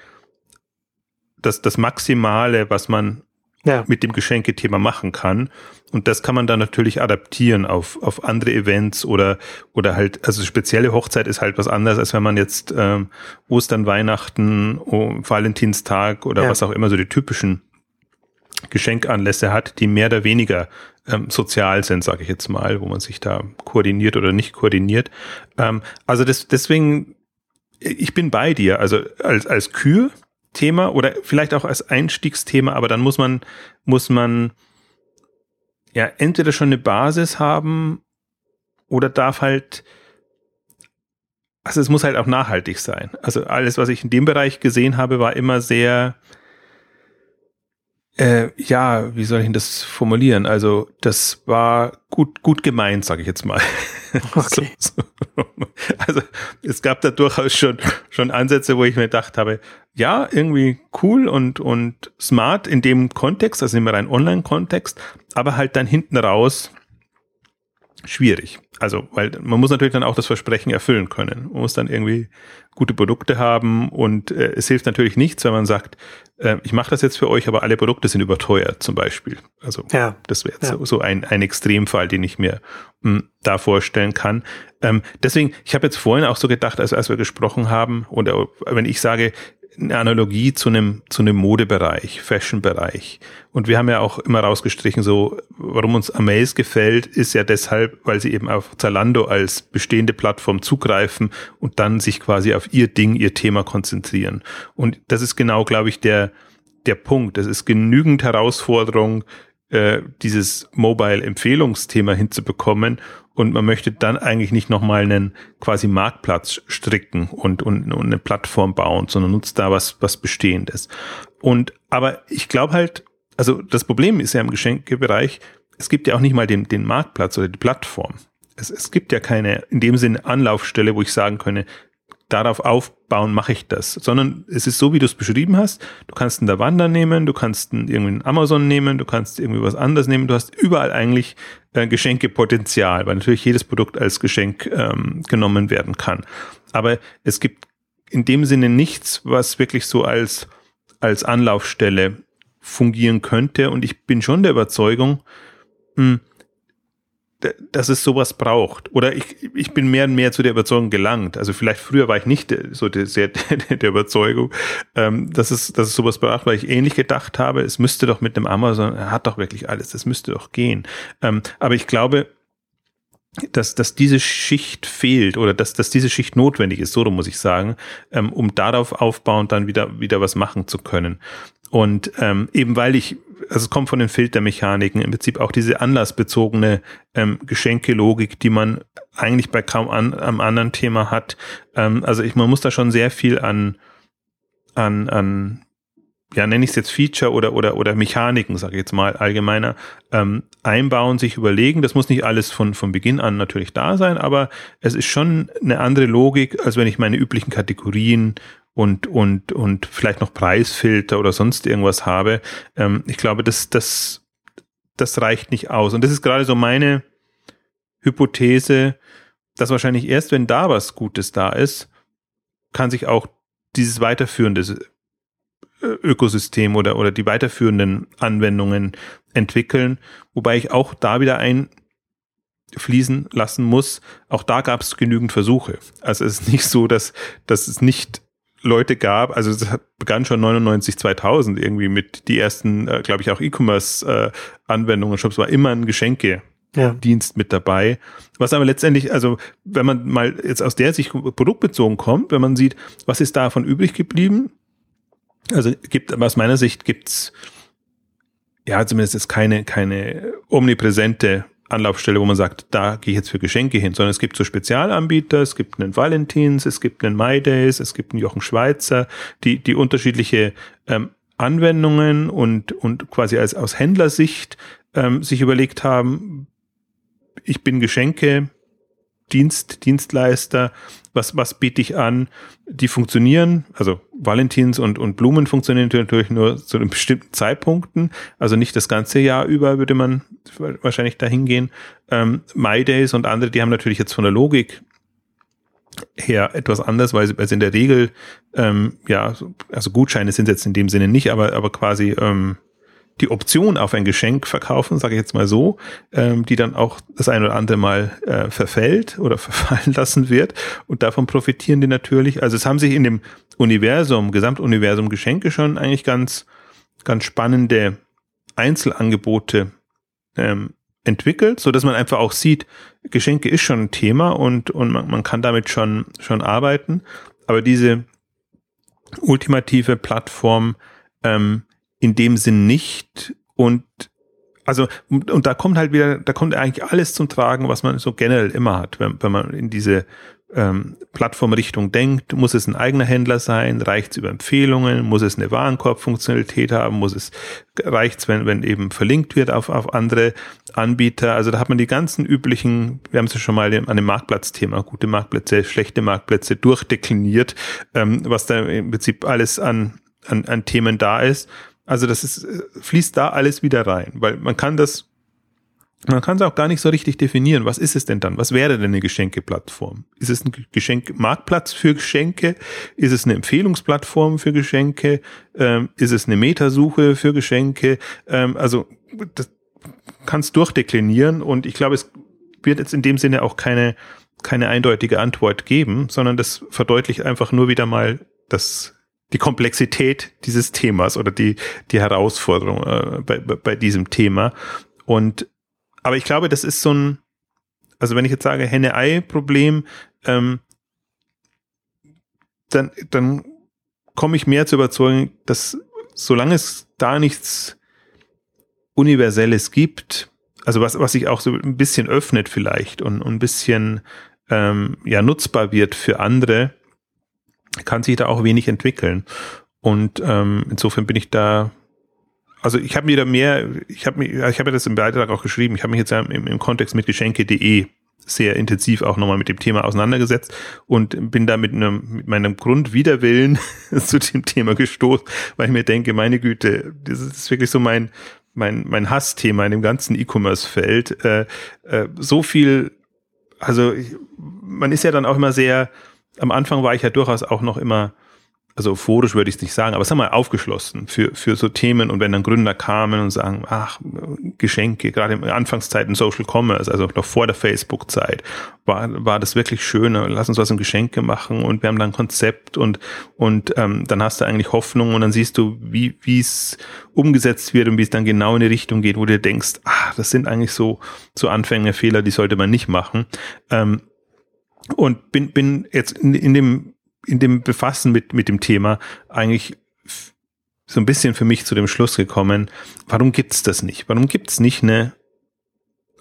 das, das Maximale, was man ja. mit dem Geschenkethema machen kann. Und das kann man dann natürlich adaptieren auf, auf andere Events oder, oder halt, also spezielle Hochzeit ist halt was anderes, als wenn man jetzt ähm, Ostern, Weihnachten, oh, Valentinstag oder ja. was auch immer so die typischen Geschenkanlässe hat, die mehr oder weniger ähm, sozial sind, sage ich jetzt mal, wo man sich da koordiniert oder nicht koordiniert. Ähm, also das, deswegen, ich bin bei dir. Also als, als Kür Thema oder vielleicht auch als Einstiegsthema, aber dann muss man, muss man ja entweder schon eine Basis haben oder darf halt, also es muss halt auch nachhaltig sein. Also alles, was ich in dem Bereich gesehen habe, war immer sehr, äh, ja, wie soll ich denn das formulieren? Also das war gut, gut gemeint, sage ich jetzt mal. Okay. so, so. Also es gab da durchaus schon, schon Ansätze, wo ich mir gedacht habe, ja, irgendwie cool und, und smart in dem Kontext, also im rein Online-Kontext, aber halt dann hinten raus schwierig. Also, weil man muss natürlich dann auch das Versprechen erfüllen können. Man muss dann irgendwie gute Produkte haben und äh, es hilft natürlich nichts, wenn man sagt, äh, ich mache das jetzt für euch, aber alle Produkte sind überteuert zum Beispiel. Also ja, das wäre ja. so, so ein, ein Extremfall, den ich mir mh, hm, da vorstellen kann. Ähm, deswegen, ich habe jetzt vorhin auch so gedacht, also als wir gesprochen haben, oder wenn ich sage, eine Analogie zu einem, zu einem Modebereich, Fashion-Bereich. Und wir haben ja auch immer rausgestrichen, so, warum uns Amaze gefällt, ist ja deshalb, weil sie eben auf Zalando als bestehende Plattform zugreifen und dann sich quasi auf ihr Ding, ihr Thema konzentrieren. Und das ist genau, glaube ich, der, der Punkt. Es ist genügend Herausforderung, äh, dieses Mobile-Empfehlungsthema hinzubekommen und man möchte dann eigentlich nicht nochmal einen quasi Marktplatz stricken und, und, und eine Plattform bauen, sondern nutzt da was, was Bestehendes. Und aber ich glaube halt, also das Problem ist ja im Geschenkebereich, es gibt ja auch nicht mal den, den Marktplatz oder die Plattform. Es, es gibt ja keine in dem Sinne Anlaufstelle, wo ich sagen könne, darauf aufbauen mache ich das, sondern es ist so, wie du es beschrieben hast. Du kannst einen Davanda nehmen, du kannst einen, irgendwie einen Amazon nehmen, du kannst irgendwie was anderes nehmen. Du hast überall eigentlich äh, Geschenkepotenzial, weil natürlich jedes Produkt als Geschenk ähm, genommen werden kann. Aber es gibt in dem Sinne nichts, was wirklich so als, als Anlaufstelle fungieren könnte. Und ich bin schon der Überzeugung, mh, hm, dass es sowas braucht. Oder ich, ich bin mehr und mehr zu der Überzeugung gelangt. Also vielleicht früher war ich nicht so sehr, der Überzeugung, ähm, dass, es, dass es sowas braucht, weil ich ähnlich gedacht habe, es müsste doch mit dem Amazon, er hat doch wirklich alles, das müsste doch gehen. Ähm, aber ich glaube, dass, dass diese Schicht fehlt oder dass, dass diese Schicht notwendig ist, so muss ich sagen, ähm, um darauf aufbauend dann wieder, wieder was machen zu können. Und ähm, eben weil ich, also es kommt von den Filtermechaniken, im Prinzip auch diese anlassbezogene ähm, Geschenkelogik, die man eigentlich bei kaum an, am anderen Thema hat. Ähm, also ich, man muss da schon sehr viel an, an, an ja, nenne ich es jetzt Feature oder, oder, oder Mechaniken, sage ich jetzt mal allgemeiner, ähm, einbauen, sich überlegen. Das muss nicht alles von, von Beginn an natürlich da sein, aber es ist schon eine andere Logik, als wenn ich meine üblichen Kategorien und, und, und vielleicht noch Preisfilter oder sonst irgendwas habe. Ähm, ich glaube, das, das, das reicht nicht aus. Und das ist gerade so meine Hypothese, dass wahrscheinlich erst, wenn da was Gutes da ist, kann sich auch dieses weiterführende äh, Ökosystem oder, oder die weiterführenden Anwendungen entwickeln, wobei ich auch da wieder einfließen lassen muss. Auch da gab es genügend Versuche. Also es ist nicht so, dass, dass es nicht Leute gab, also es begann schon 99, 2000 irgendwie mit die ersten, äh, glaube ich, auch E-Commerce-Anwendungen. Äh, Shops war immer ein Geschenke. Ja. Dienst mit dabei. Was aber letztendlich, also wenn man mal jetzt aus der Sicht produktbezogen kommt, wenn man sieht, was ist davon übrig geblieben, also gibt, aus meiner Sicht gibt's ja zumindest ist keine, keine omnipräsente Anlaufstelle, wo man sagt, da gehe ich jetzt für Geschenke hin, sondern es gibt so Spezialanbieter, es gibt einen Valentins, es gibt einen My Days, es gibt einen Jochen Schweizer, die, die unterschiedliche ähm, Anwendungen und, und quasi als aus Händlersicht ähm, sich überlegt haben, ich bin Geschenke, Dienst, Dienstleister, was, was biete ich an? Die funktionieren, also Valentins und, und Blumen funktionieren natürlich nur zu bestimmten Zeitpunkten, also nicht das ganze Jahr über würde man wahrscheinlich dahin gehen. Ähm, My Days und andere, die haben natürlich jetzt von der Logik her etwas anders, weil sie, weil sie in der Regel, ähm, ja, also Gutscheine sind jetzt in dem Sinne nicht, aber, aber quasi, ähm, die Option auf ein Geschenk verkaufen, sage ich jetzt mal so, ähm, die dann auch das ein oder andere Mal äh, verfällt oder verfallen lassen wird. Und davon profitieren die natürlich. Also es haben sich in dem Universum, Gesamtuniversum Geschenke schon eigentlich ganz, ganz spannende Einzelangebote ähm, entwickelt, so dass man einfach auch sieht, Geschenke ist schon ein Thema und, und man, man kann damit schon, schon arbeiten. Aber diese ultimative Plattform ähm, in dem Sinn nicht. Und also, und, da kommt halt wieder, da kommt eigentlich alles zum Tragen, was man so generell immer hat, wenn, wenn man in diese ähm, Plattformrichtung denkt, muss es ein eigener Händler sein, reicht es über Empfehlungen, muss es eine Warenkorbfunktionalität haben, muss es, reicht es, wenn, wenn eben verlinkt wird auf, auf andere Anbieter. Also da hat man die ganzen üblichen, wir haben es ja schon mal an dem Marktplatzthema, gute Marktplätze, schlechte Marktplätze durchdekliniert, ähm, was da im Prinzip alles an, an, an Themen da ist. Also das ist, äh, fließt da alles wieder rein, weil man kann das, man kann es auch gar nicht so richtig definieren. Was ist es denn dann? Was wäre denn eine Geschenkeplattform? Ist es ein Geschenkmarktplatz für Geschenke? Ist es eine Empfehlungsplattform für Geschenke? Ähm, ist es eine Metasuche für Geschenke? Ähm, also das kannst durchdeklinieren und ich glaube, es wird jetzt in dem Sinne auch keine, keine eindeutige Antwort geben, sondern das verdeutlicht einfach nur wieder mal das die Komplexität dieses Themas oder die, die Herausforderung äh, bei, bei diesem Thema. Und aber ich glaube, das ist so ein, also wenn ich jetzt sage Henne-Ei-Problem, ähm, dann, dann komme ich mehr zur Überzeugung, dass solange es da nichts Universelles gibt, also was, was sich auch so ein bisschen öffnet vielleicht und, und ein bisschen ähm, ja nutzbar wird für andere, kann sich da auch wenig entwickeln. Und ähm, insofern bin ich da, also ich habe mir da mehr, ich habe mir, ich habe ja das im Beitrag auch geschrieben, ich habe mich jetzt im, im Kontext mit Geschenke.de sehr intensiv auch nochmal mit dem Thema auseinandergesetzt und bin da mit, einem, mit meinem Grundwiderwillen zu dem Thema gestoßen, weil ich mir denke, meine Güte, das ist wirklich so mein, mein, mein Hassthema in dem ganzen E-Commerce-Feld. Äh, äh, so viel, also ich, man ist ja dann auch immer sehr, am Anfang war ich ja durchaus auch noch immer, also euphorisch würde ich es nicht sagen, aber wir mal aufgeschlossen für, für so Themen und wenn dann Gründer kamen und sagen, ach, Geschenke, gerade in Anfangszeiten Social Commerce, also noch vor der Facebook-Zeit, war, war das wirklich schön, lass uns was im Geschenke machen und wir haben dann ein Konzept und, und ähm, dann hast du eigentlich Hoffnung und dann siehst du, wie wie es umgesetzt wird und wie es dann genau in die Richtung geht, wo du denkst, ah, das sind eigentlich so, so Anfängerfehler, die sollte man nicht machen. Ähm, und bin, bin jetzt in, in dem, in dem Befassen mit, mit dem Thema eigentlich so ein bisschen für mich zu dem Schluss gekommen, warum gibt's das nicht? Warum gibt's nicht eine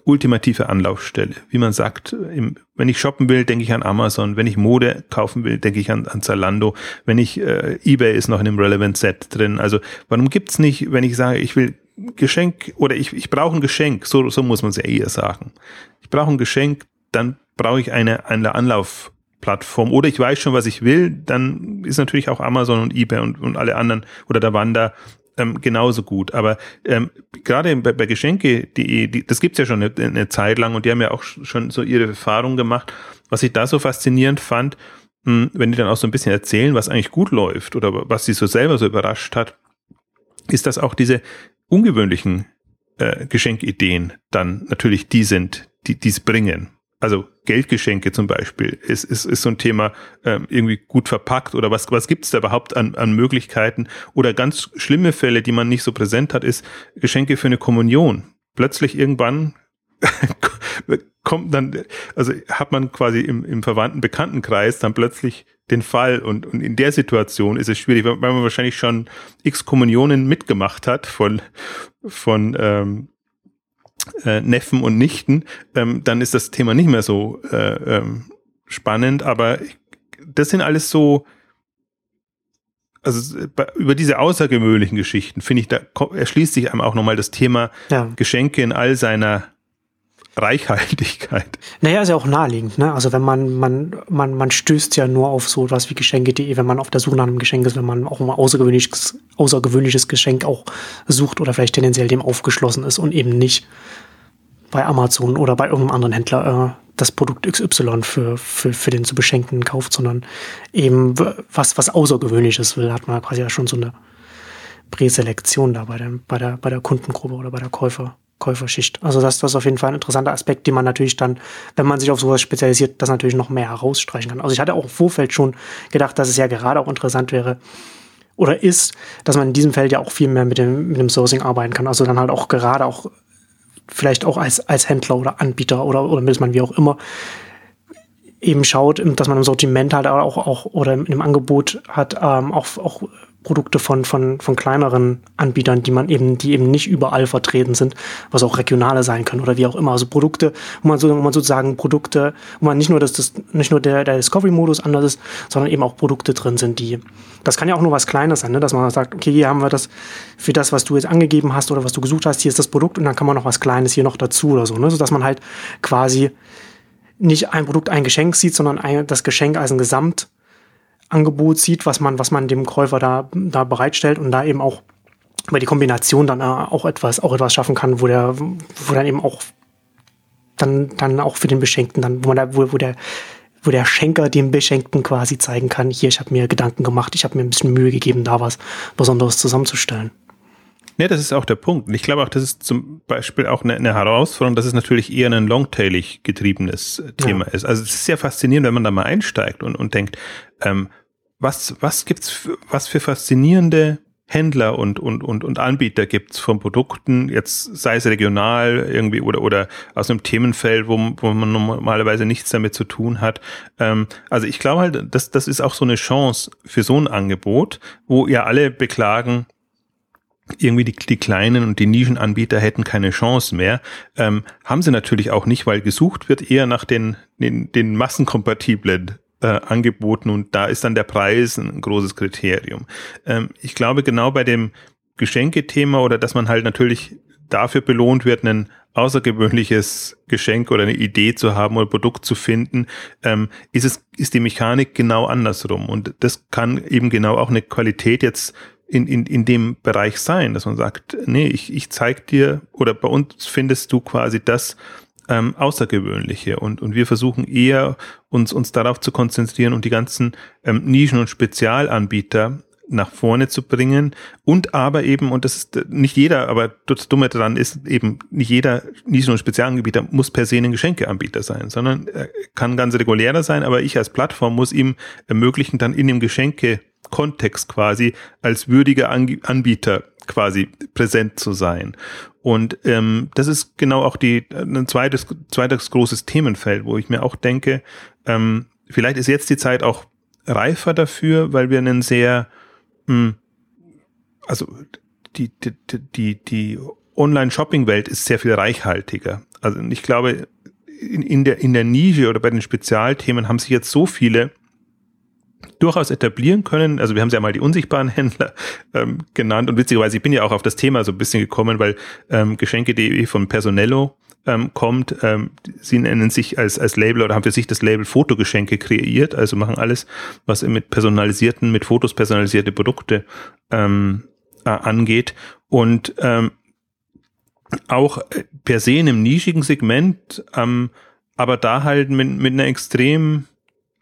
ultimative Anlaufstelle? Wie man sagt, im, wenn ich shoppen will, denke ich an Amazon. Wenn ich Mode kaufen will, denke ich an, an Zalando. Wenn ich, äh, eBay ist noch in einem Relevant Set drin. Also warum gibt's nicht, wenn ich sage, ich will Geschenk oder ich, ich brauche ein Geschenk, so, so muss man es ja eher sagen. Ich brauche ein Geschenk, dann brauche ich eine, eine Anlaufplattform oder ich weiß schon, was ich will, dann ist natürlich auch Amazon und eBay und, und alle anderen oder der Wander ähm, genauso gut. Aber ähm, gerade bei, bei Geschenke, die, die, das gibt's ja schon eine, eine Zeit lang und die haben ja auch schon so ihre Erfahrungen gemacht. Was ich da so faszinierend fand, mh, hm, wenn die dann auch so ein bisschen erzählen, was eigentlich gut läuft oder was sie so selber so überrascht hat, ist, dass auch diese ungewöhnlichen äh, Geschenkideen dann natürlich die sind, die dies bringen also Geldgeschenke zum Beispiel ist, ist, ist so ein Thema ähm, irgendwie gut verpackt oder was, was gibt's da überhaupt an, an Möglichkeiten oder ganz schlimme Fälle, die man nicht so präsent hat, ist Geschenke für eine Kommunion. Plötzlich irgendwann kommt dann, also hat man quasi im, im verwandten Bekanntenkreis dann plötzlich den Fall und, und in der Situation ist es schwierig, weil man wahrscheinlich schon x Kommunionen mitgemacht hat von, von ähm, äh, Neffen und Nichten, ähm, dann ist das Thema nicht mehr so äh, ähm, spannend. Aber das sind alles so, also über diese außergewöhnlichen Geschichten, finde ich, da erschließt sich einem auch nochmal das Thema ja. Geschenke in all seiner Reichhaltigkeit. Naja, ist ja auch naheliegend, ne? Also wenn man, man, man, man stößt ja nur auf so was wie Geschenke.de, wenn man auf der Suche nach einem Geschenk ist, wenn man auch ein außergewöhnliches, außergewöhnliches Geschenk auch sucht oder vielleicht tendenziell dem aufgeschlossen ist und eben nicht bei Amazon oder bei irgendeinem anderen Händler äh, das Produkt XY für, für, für den zu beschenkten kauft, sondern eben was, was Außergewöhnliches will, hat man quasi ja schon so eine Präselektion da bei der, bei der, bei der Kundengruppe oder bei der Käufer. Käuferschicht. Also das, das ist auf jeden Fall ein interessanter Aspekt, den man natürlich dann, wenn man sich auf sowas spezialisiert, das natürlich noch mehr herausstreichen kann. Also ich hatte auch im Vorfeld schon gedacht, dass es ja gerade auch interessant wäre oder ist, dass man in diesem Feld ja auch viel mehr mit dem, mit dem Sourcing arbeiten kann. Also dann halt auch gerade auch vielleicht auch als, als Händler oder Anbieter oder, oder Mittelsmann, wie auch immer, eben schaut, dass man im Sortiment halt auch, auch oder im Angebot hat, ähm, auch, auch Produkte von, von, von kleineren Anbietern, die man eben, die eben nicht überall vertreten sind, was auch regionale sein können oder wie auch immer. Also Produkte, wo man, so, wo man sozusagen Produkte, wo man nicht nur das, das nicht nur der, der Discovery-Modus anders ist, sondern eben auch Produkte drin sind, die, das kann ja auch nur was Kleines sein, ne? dass man sagt, okay, hier haben wir das für das, was du jetzt angegeben hast oder was du gesucht hast, hier ist das Produkt und dann kann man noch was Kleines hier noch dazu oder so, ne? sodass man halt quasi nicht ein Produkt, ein Geschenk sieht, sondern ein, das Geschenk als ein Gesamt Angebot sieht, was man, was man dem Käufer da, da bereitstellt und da eben auch über die Kombination dann äh, auch etwas, auch etwas schaffen kann, wo der, wo dann eben auch dann, dann auch für den Beschenkten dann, wo man da, wo, wo der, wo der Schenker dem Beschenkten quasi zeigen kann, hier, ich habe mir Gedanken gemacht, ich habe mir ein bisschen Mühe gegeben, da was Besonderes zusammenzustellen. Ja, das ist auch der Punkt. Und ich glaube auch, das ist zum Beispiel auch eine, eine Herausforderung, dass es natürlich eher ein longtailig getriebenes Thema ja. ist. Also es ist sehr faszinierend, wenn man da mal einsteigt und, und denkt, ähm, was, was gibt's, für, was für faszinierende Händler und, und, und, und Anbieter gibt's von Produkten, jetzt sei es regional irgendwie oder, oder aus einem Themenfeld, wo, wo man normalerweise nichts damit zu tun hat. Ähm, also ich glaube halt, das, das ist auch so eine Chance für so ein Angebot, wo ihr alle beklagen, irgendwie die, die kleinen und die Nischenanbieter hätten keine Chance mehr. Ähm, haben sie natürlich auch nicht, weil gesucht wird eher nach den, den, den massenkompatiblen äh, angeboten und da ist dann der Preis ein großes Kriterium. Ähm, ich glaube genau bei dem Geschenkethema oder dass man halt natürlich dafür belohnt wird, ein außergewöhnliches Geschenk oder eine Idee zu haben oder Produkt zu finden, ähm, ist es, ist die Mechanik genau andersrum. Und das kann eben genau auch eine Qualität jetzt in, in, in dem Bereich sein, dass man sagt, nee, ich, ich zeig dir oder bei uns findest du quasi das, ähm, Außergewöhnliche. Und, und wir versuchen eher uns, uns darauf zu konzentrieren und die ganzen ähm, Nischen- und Spezialanbieter nach vorne zu bringen. Und aber eben, und das ist nicht jeder, aber das Dumme daran ist eben, nicht jeder Nischen- und Spezialanbieter muss per se ein Geschenkeanbieter sein, sondern er kann ganz regulärer sein, aber ich als Plattform muss ihm ermöglichen, dann in dem Geschenke-Kontext quasi als würdiger Anbieter quasi präsent zu sein. Und ähm, das ist genau auch die ein zweites, zweites großes Themenfeld, wo ich mir auch denke, ähm, vielleicht ist jetzt die Zeit auch reifer dafür, weil wir einen sehr, mh, hm, also die, die, die, die Online-Shopping-Welt ist sehr viel reichhaltiger. Also ich glaube, in, in, der, in der Nische oder bei den Spezialthemen haben sich jetzt so viele durchaus etablieren können. Also wir haben sie ja mal die unsichtbaren Händler ähm, genannt und witzigerweise, ich bin ja auch auf das Thema so ein bisschen gekommen, weil ähm, Geschenke.de von Personello ähm, kommt. Ähm, sie nennen sich als, als Label oder haben für sich das Label Fotogeschenke kreiert, also machen alles, was mit personalisierten, mit Fotos personalisierte Produkte ähm, äh, angeht. Und ähm, auch per se in einem nischigen Segment, ähm, aber da halt mit, mit einer extrem,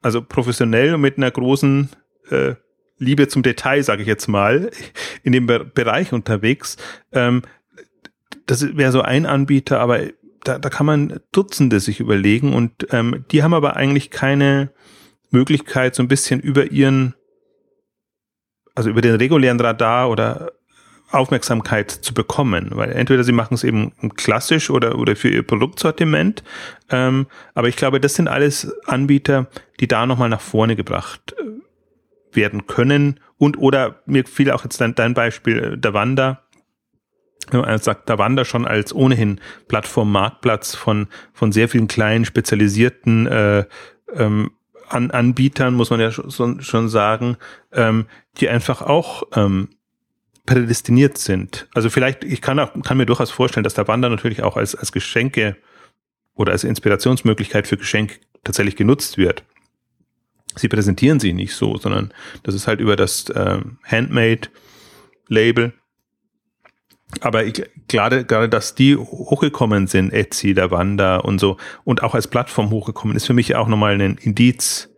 also professionell und mit einer großen äh, Liebe zum Detail, sage ich jetzt mal, in dem Be Bereich unterwegs. Ähm, das wäre so ein Anbieter, aber da, da kann man Dutzende sich überlegen und ähm, die haben aber eigentlich keine Möglichkeit, so ein bisschen über ihren, also über den regulären Radar oder Aufmerksamkeit zu bekommen, weil entweder sie machen es eben klassisch oder, oder für ihr Produktsortiment, ähm, aber ich glaube, das sind alles Anbieter, die da nochmal nach vorne gebracht äh, werden können und oder mir fiel auch jetzt dein, dein Beispiel äh, der Wanda, sagt der Wanda schon als ohnehin Plattform Marktplatz von von sehr vielen kleinen spezialisierten äh, ähm, an Anbietern muss man ja schon, schon sagen, ähm, die einfach auch ähm, prädestiniert sind. Also vielleicht, ich kann, auch, kann mir durchaus vorstellen, dass der Wander natürlich auch als, als Geschenke oder als Inspirationsmöglichkeit für Geschenk tatsächlich genutzt wird. Sie präsentieren sie nicht so, sondern das ist halt über das ähm, Handmade-Label. Aber ich, gerade, gerade, dass die hochgekommen sind, Etsy, der Wander und so, und auch als Plattform hochgekommen, ist für mich auch nochmal ein Indiz,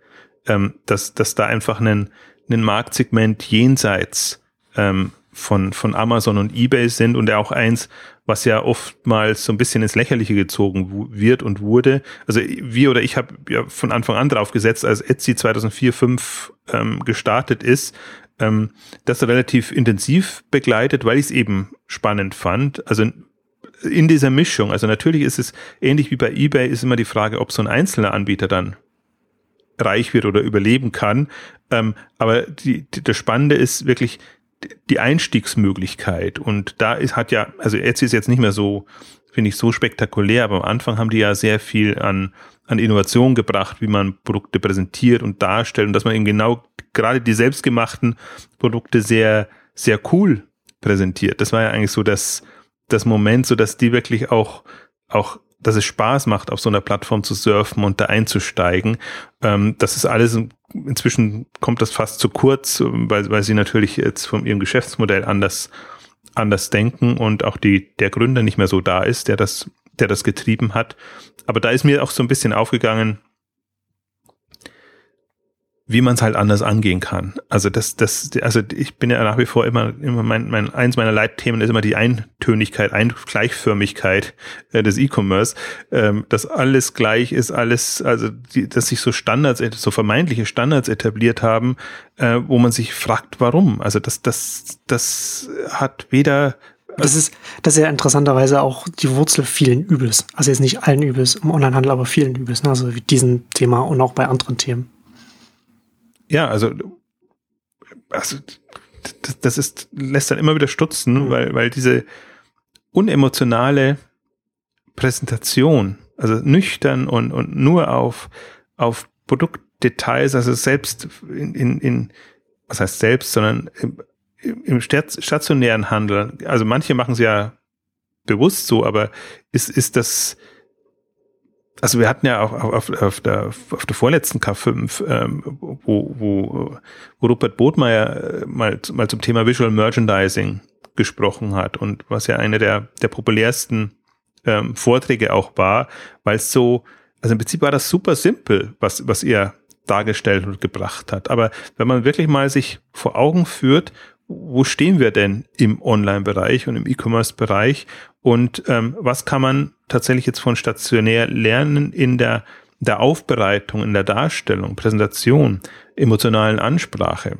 ähm, dass, dass da einfach ein, ein Marktsegment jenseits ähm, von, von Amazon und eBay sind und auch eins, was ja oftmals so ein bisschen ins Lächerliche gezogen wird und wurde. Also wir oder ich habe ja von Anfang an drauf gesetzt, als Etsy 2004, 5 ähm, gestartet ist, ähm, das relativ intensiv begleitet, weil ich es eben spannend fand. Also in dieser Mischung, also natürlich ist es ähnlich wie bei eBay, ist immer die Frage, ob so ein einzelner Anbieter dann reich wird oder überleben kann. Ähm, aber die, die, das Spannende ist wirklich, die Einstiegsmöglichkeit. Und da ist, hat ja, also Etsy ist jetzt nicht mehr so, finde ich, so spektakulär, aber am Anfang haben die ja sehr viel an, an Innovation gebracht, wie man Produkte präsentiert und darstellt und dass man eben genau gerade die selbstgemachten Produkte sehr, sehr cool präsentiert. Das war ja eigentlich so das, das Moment, so dass die wirklich auch, auch dass es Spaß macht, auf so einer Plattform zu surfen und da einzusteigen. Ähm, das ist alles, inzwischen kommt das fast zu kurz, weil, weil sie natürlich jetzt von ihrem Geschäftsmodell anders, anders denken und auch die, der Gründer nicht mehr so da ist, der das, der das getrieben hat. Aber da ist mir auch so ein bisschen aufgegangen, wie man es halt anders angehen kann. Also das, das, also ich bin ja nach wie vor immer, immer mein, mein eins meiner Leitthemen ist immer die Eintönigkeit, Eingleichförmigkeit äh, des E-Commerce, ähm, dass alles gleich ist, alles, also die, dass sich so Standards, so vermeintliche Standards etabliert haben, äh, wo man sich fragt, warum. Also das, das, das hat weder das ist, das ist ja interessanterweise auch die Wurzel vielen Übels. Also jetzt nicht allen Übels im Onlinehandel, aber vielen Übels. Ne? Also wie diesem Thema und auch bei anderen Themen. Ja, also, also das, das ist, lässt dann immer wieder stutzen, mhm. weil, weil diese unemotionale Präsentation, also nüchtern und, und nur auf, auf Produktdetails, also selbst in, in, in was heißt selbst, sondern im, im stationären Handel, also manche machen es ja bewusst so, aber ist, ist das, also wir hatten ja auch auf, auf, der, auf der vorletzten K5, ähm, wo, wo, wo Rupert Bodmeier äh, mal, mal zum Thema Visual Merchandising gesprochen hat und was ja eine der, der populärsten ähm, Vorträge auch war, weil es so, also im Prinzip war das super simpel, was, was er dargestellt und gebracht hat. Aber wenn man wirklich mal sich vor Augen führt, wo stehen wir denn im Online-Bereich und im E-Commerce-Bereich und ähm, was kann man tatsächlich jetzt von stationär lernen in der, der Aufbereitung, in der Darstellung, Präsentation, emotionalen Ansprache?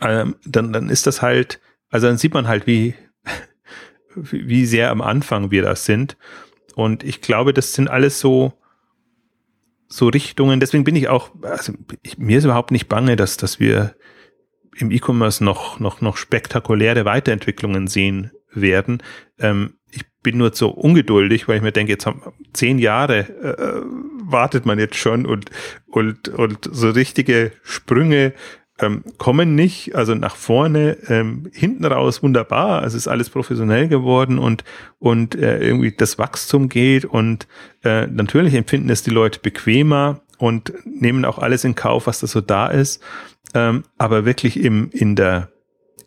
Ähm, dann, dann ist das halt, also dann sieht man halt, wie, wie sehr am Anfang wir das sind. Und ich glaube, das sind alles so, so Richtungen. Deswegen bin ich auch, also ich, mir ist überhaupt nicht bange, dass, dass wir im E-Commerce noch, noch, noch spektakuläre Weiterentwicklungen sehen werden. Ähm, ich bin nur so ungeduldig, weil ich mir denke, jetzt haben zehn Jahre äh, wartet man jetzt schon und, und, und so richtige Sprünge ähm, kommen nicht, also nach vorne, ähm, hinten raus wunderbar, also ist alles professionell geworden und, und äh, irgendwie das Wachstum geht und äh, natürlich empfinden es die Leute bequemer und nehmen auch alles in Kauf, was da so da ist, ähm, aber wirklich im, in der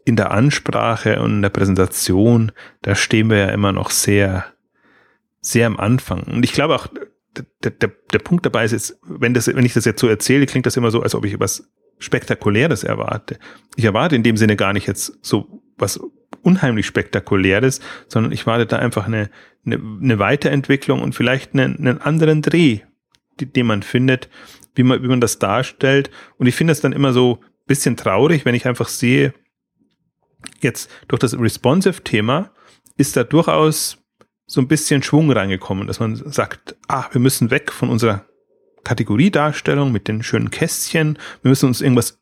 in der Ansprache und in der Präsentation, da stehen wir ja immer noch sehr, sehr am Anfang. Und ich glaube auch, der, der, der Punkt dabei ist jetzt, wenn, das, wenn ich das jetzt so erzähle, klingt das immer so, als ob ich was Spektakuläres erwarte. Ich erwarte in dem Sinne gar nicht jetzt so was unheimlich Spektakuläres, sondern ich warte da einfach eine, eine, eine Weiterentwicklung und vielleicht einen, einen anderen Dreh, die, den man findet, wie man, wie man das darstellt. Und ich finde es dann immer so bisschen traurig, wenn ich einfach sehe, jetzt durch das Responsive-Thema ist da durchaus so ein bisschen Schwung reingekommen, dass man sagt, ah, wir müssen weg von unserer Kategoriedarstellung mit den schönen Kästchen, wir müssen uns irgendwas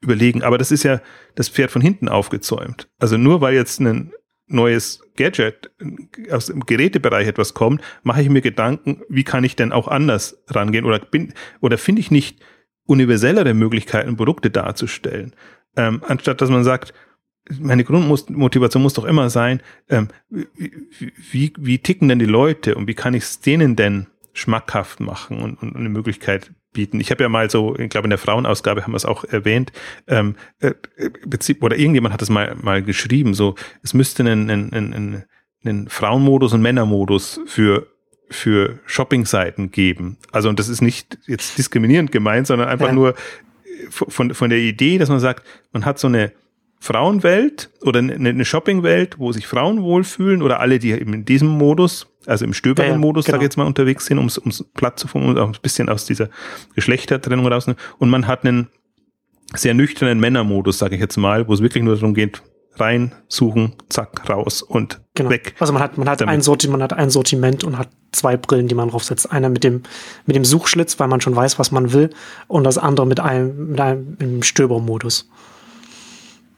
überlegen. Aber das ist ja das Pferd von hinten aufgezäumt. Also nur weil jetzt ein neues Gadget aus dem Gerätebereich etwas kommt, mache ich mir Gedanken, wie kann ich denn auch anders rangehen oder oder finde ich nicht universellere Möglichkeiten, Produkte darzustellen, ähm, anstatt dass man sagt, meine Grundmotivation muss doch immer sein, ähm, wie, wie, wie ticken denn die Leute und wie kann ich es denen denn schmackhaft machen und, und eine Möglichkeit bieten. Ich habe ja mal so, ich glaube in der Frauenausgabe haben wir es auch erwähnt, ähm, äh, oder irgendjemand hat es mal, mal geschrieben, so es müsste einen, einen, einen, einen Frauenmodus und Männermodus für für Shopping-Seiten geben. Also und das ist nicht jetzt diskriminierend gemeint, sondern einfach ja. nur von, von der Idee, dass man sagt, man hat so eine Frauenwelt oder eine, eine Shoppingwelt, wo sich Frauen wohlfühlen oder alle, die eben in diesem Modus, also im Stöberen-Modus, ja, genau. sag ich jetzt mal, unterwegs sind, um es platt zu formulieren und auch ein bisschen aus dieser Geschlechtertrennung rausnehmen. Und man hat einen sehr nüchternen Männermodus, sage ich jetzt mal, wo es wirklich nur darum geht, rein, suchen, zack, raus und genau. weg. Also man hat, man hat ein Sortiment, man hat ein Sortiment und hat zwei Brillen, die man draufsetzt. Einer mit dem, mit dem Suchschlitz, weil man schon weiß, was man will, und das andere mit einem, mit einem im Stöbermodus.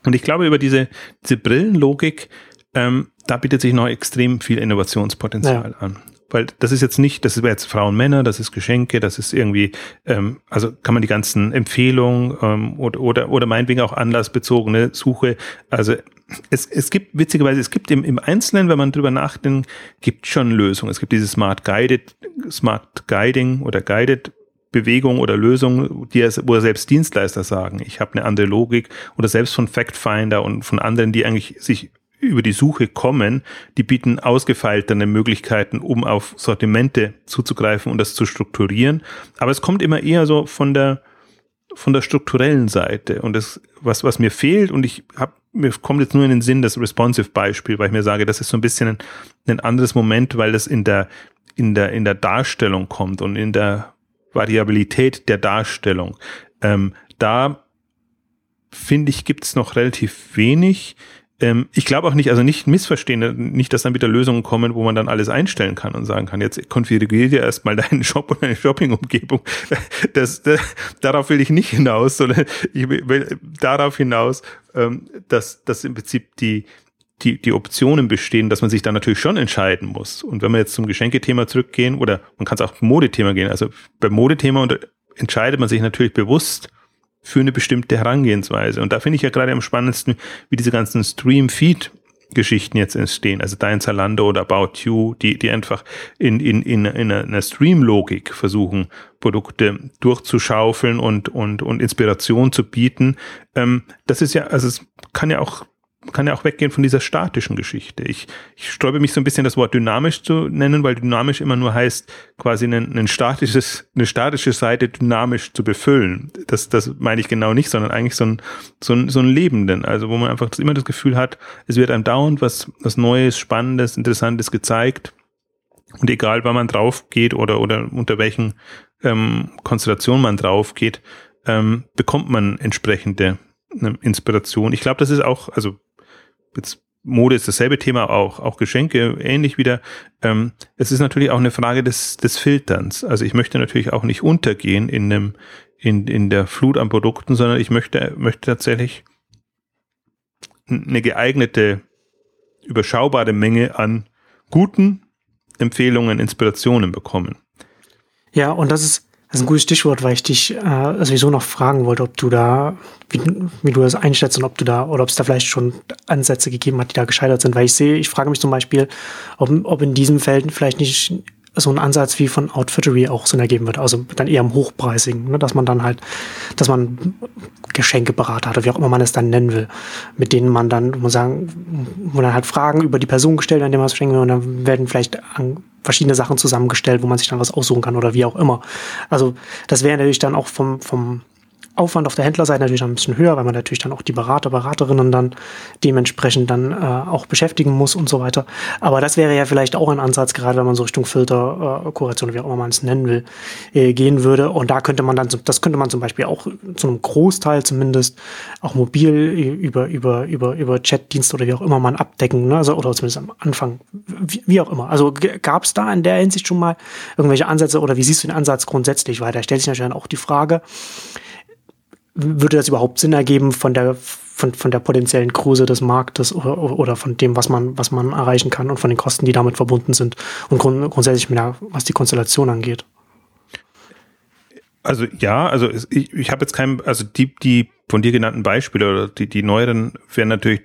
Und ich glaube, über diese, diese Brillenlogik, ähm, da bietet sich noch extrem viel Innovationspotenzial ja. an. Weil das ist jetzt nicht, das ist jetzt Frauen, Männer, das ist Geschenke, das ist irgendwie, ähm, also kann man die ganzen Empfehlungen ähm, oder, oder, oder meinetwegen auch anlassbezogene Suche, also es, es gibt, witzigerweise, es gibt im, im Einzelnen, wenn man drüber nachdenkt, gibt schon Lösungen. Es gibt dieses Smart Guided, Smart Guiding oder Guided Bewegung oder Lösung, die er, wo er selbst Dienstleister sagen, ich habe eine andere Logik oder selbst von Factfinder und von anderen, die eigentlich sich über die Suche kommen, die bieten ausgefeiltere Möglichkeiten, um auf Sortimente zuzugreifen und das zu strukturieren. Aber es kommt immer eher so von der von der strukturellen Seite und das was was mir fehlt und ich habe mir kommt jetzt nur in den Sinn das responsive Beispiel, weil ich mir sage, das ist so ein bisschen ein, ein anderes Moment, weil das in der in der in der Darstellung kommt und in der Variabilität der Darstellung. Ähm, da finde ich, gibt es noch relativ wenig. Ähm, ich glaube auch nicht, also nicht missverstehen, nicht, dass dann wieder Lösungen kommen, wo man dann alles einstellen kann und sagen kann, jetzt konfiguriere dir erstmal deinen Shop und deine Shopping-Umgebung. Das, das, darauf will ich nicht hinaus, sondern ich will darauf hinaus, ähm, dass, dass im Prinzip die, die, die Optionen bestehen, dass man sich dann natürlich schon entscheiden muss. Und wenn wir jetzt zum Geschenkethema zurückgehen, oder man kann es auch Modethema gehen, also beim Modethema entscheidet man sich natürlich bewusst für eine bestimmte Herangehensweise. Und da finde ich ja gerade am spannendsten, wie diese ganzen Stream-Feed Geschichten jetzt entstehen, also Dein Zalando oder About You, die, die einfach in, in, in, in einer Stream-Logik versuchen, Produkte durchzuschaufeln und, und, und Inspiration zu bieten. Ähm, das ist ja, also es kann ja auch kann ja auch weggehen von dieser statischen Geschichte. Ich, ich sträube mich so ein bisschen, das Wort dynamisch zu nennen, weil dynamisch immer nur heißt, quasi ein, ein statisches, eine statische Seite dynamisch zu befüllen. Das, das meine ich genau nicht, sondern eigentlich so ein, so ein, so ein Lebenden, also wo man einfach immer das Gefühl hat, es wird einem dauernd was, was Neues, Spannendes, Interessantes gezeigt. Und egal, wann man drauf geht oder, oder unter welchen ähm, Konstellationen man drauf geht, ähm, bekommt man entsprechende eine Inspiration. Ich glaube, das ist auch, also jetzt Mode ist dasselbe Thema, auch, auch Geschenke ähnlich wieder. Ähm, es ist natürlich auch eine Frage des, des Filterns. Also ich möchte natürlich auch nicht untergehen in einem, in, in der Flut an Produkten, sondern ich möchte, möchte tatsächlich eine geeignete, überschaubare Menge an guten Empfehlungen, Inspirationen bekommen. Ja, und das ist, das ist ein gutes Stichwort, weil ich dich äh, sowieso noch fragen wollte, ob du da, wie, wie du das einschätzt und ob du da, oder ob es da vielleicht schon Ansätze gegeben hat, die da gescheitert sind. Weil ich sehe, ich frage mich zum Beispiel, ob, ob in diesem Feld vielleicht nicht so ein Ansatz wie von Outfittery auch Sinn ergeben würde. Also dann eher im Hochpreisigen, ne? dass man dann halt, dass man Geschenkeberater hat oder wie auch immer man es dann nennen will, mit denen man dann, muss sagen, wo dann halt Fragen über die Person gestellt werden, dem man es schenken will und dann werden vielleicht verschiedene Sachen zusammengestellt, wo man sich dann was aussuchen kann oder wie auch immer. Also das wäre natürlich dann auch vom, vom Aufwand auf der Händlerseite natürlich ein bisschen höher, weil man natürlich dann auch die Berater, Beraterinnen dann dementsprechend dann äh, auch beschäftigen muss und so weiter. Aber das wäre ja vielleicht auch ein Ansatz, gerade wenn man so Richtung Filter, äh, Kuration, wie auch immer man es nennen will, äh, gehen würde. Und da könnte man dann, das könnte man zum Beispiel auch zu einem Großteil zumindest auch mobil über, über, über, über Chatdienste oder wie auch immer man abdecken, ne? also, oder zumindest am Anfang, wie, wie auch immer. Also gab es da in der Hinsicht schon mal irgendwelche Ansätze oder wie siehst du den Ansatz grundsätzlich weiter? Stellt sich natürlich dann auch die Frage, würde das überhaupt Sinn ergeben von der von, von der potenziellen Größe des Marktes oder, oder von dem, was man, was man erreichen kann und von den Kosten, die damit verbunden sind und grund, grundsätzlich, mehr, was die Konstellation angeht. Also ja, also ich, ich habe jetzt kein, also die, die von dir genannten Beispiele oder die, die neueren werden natürlich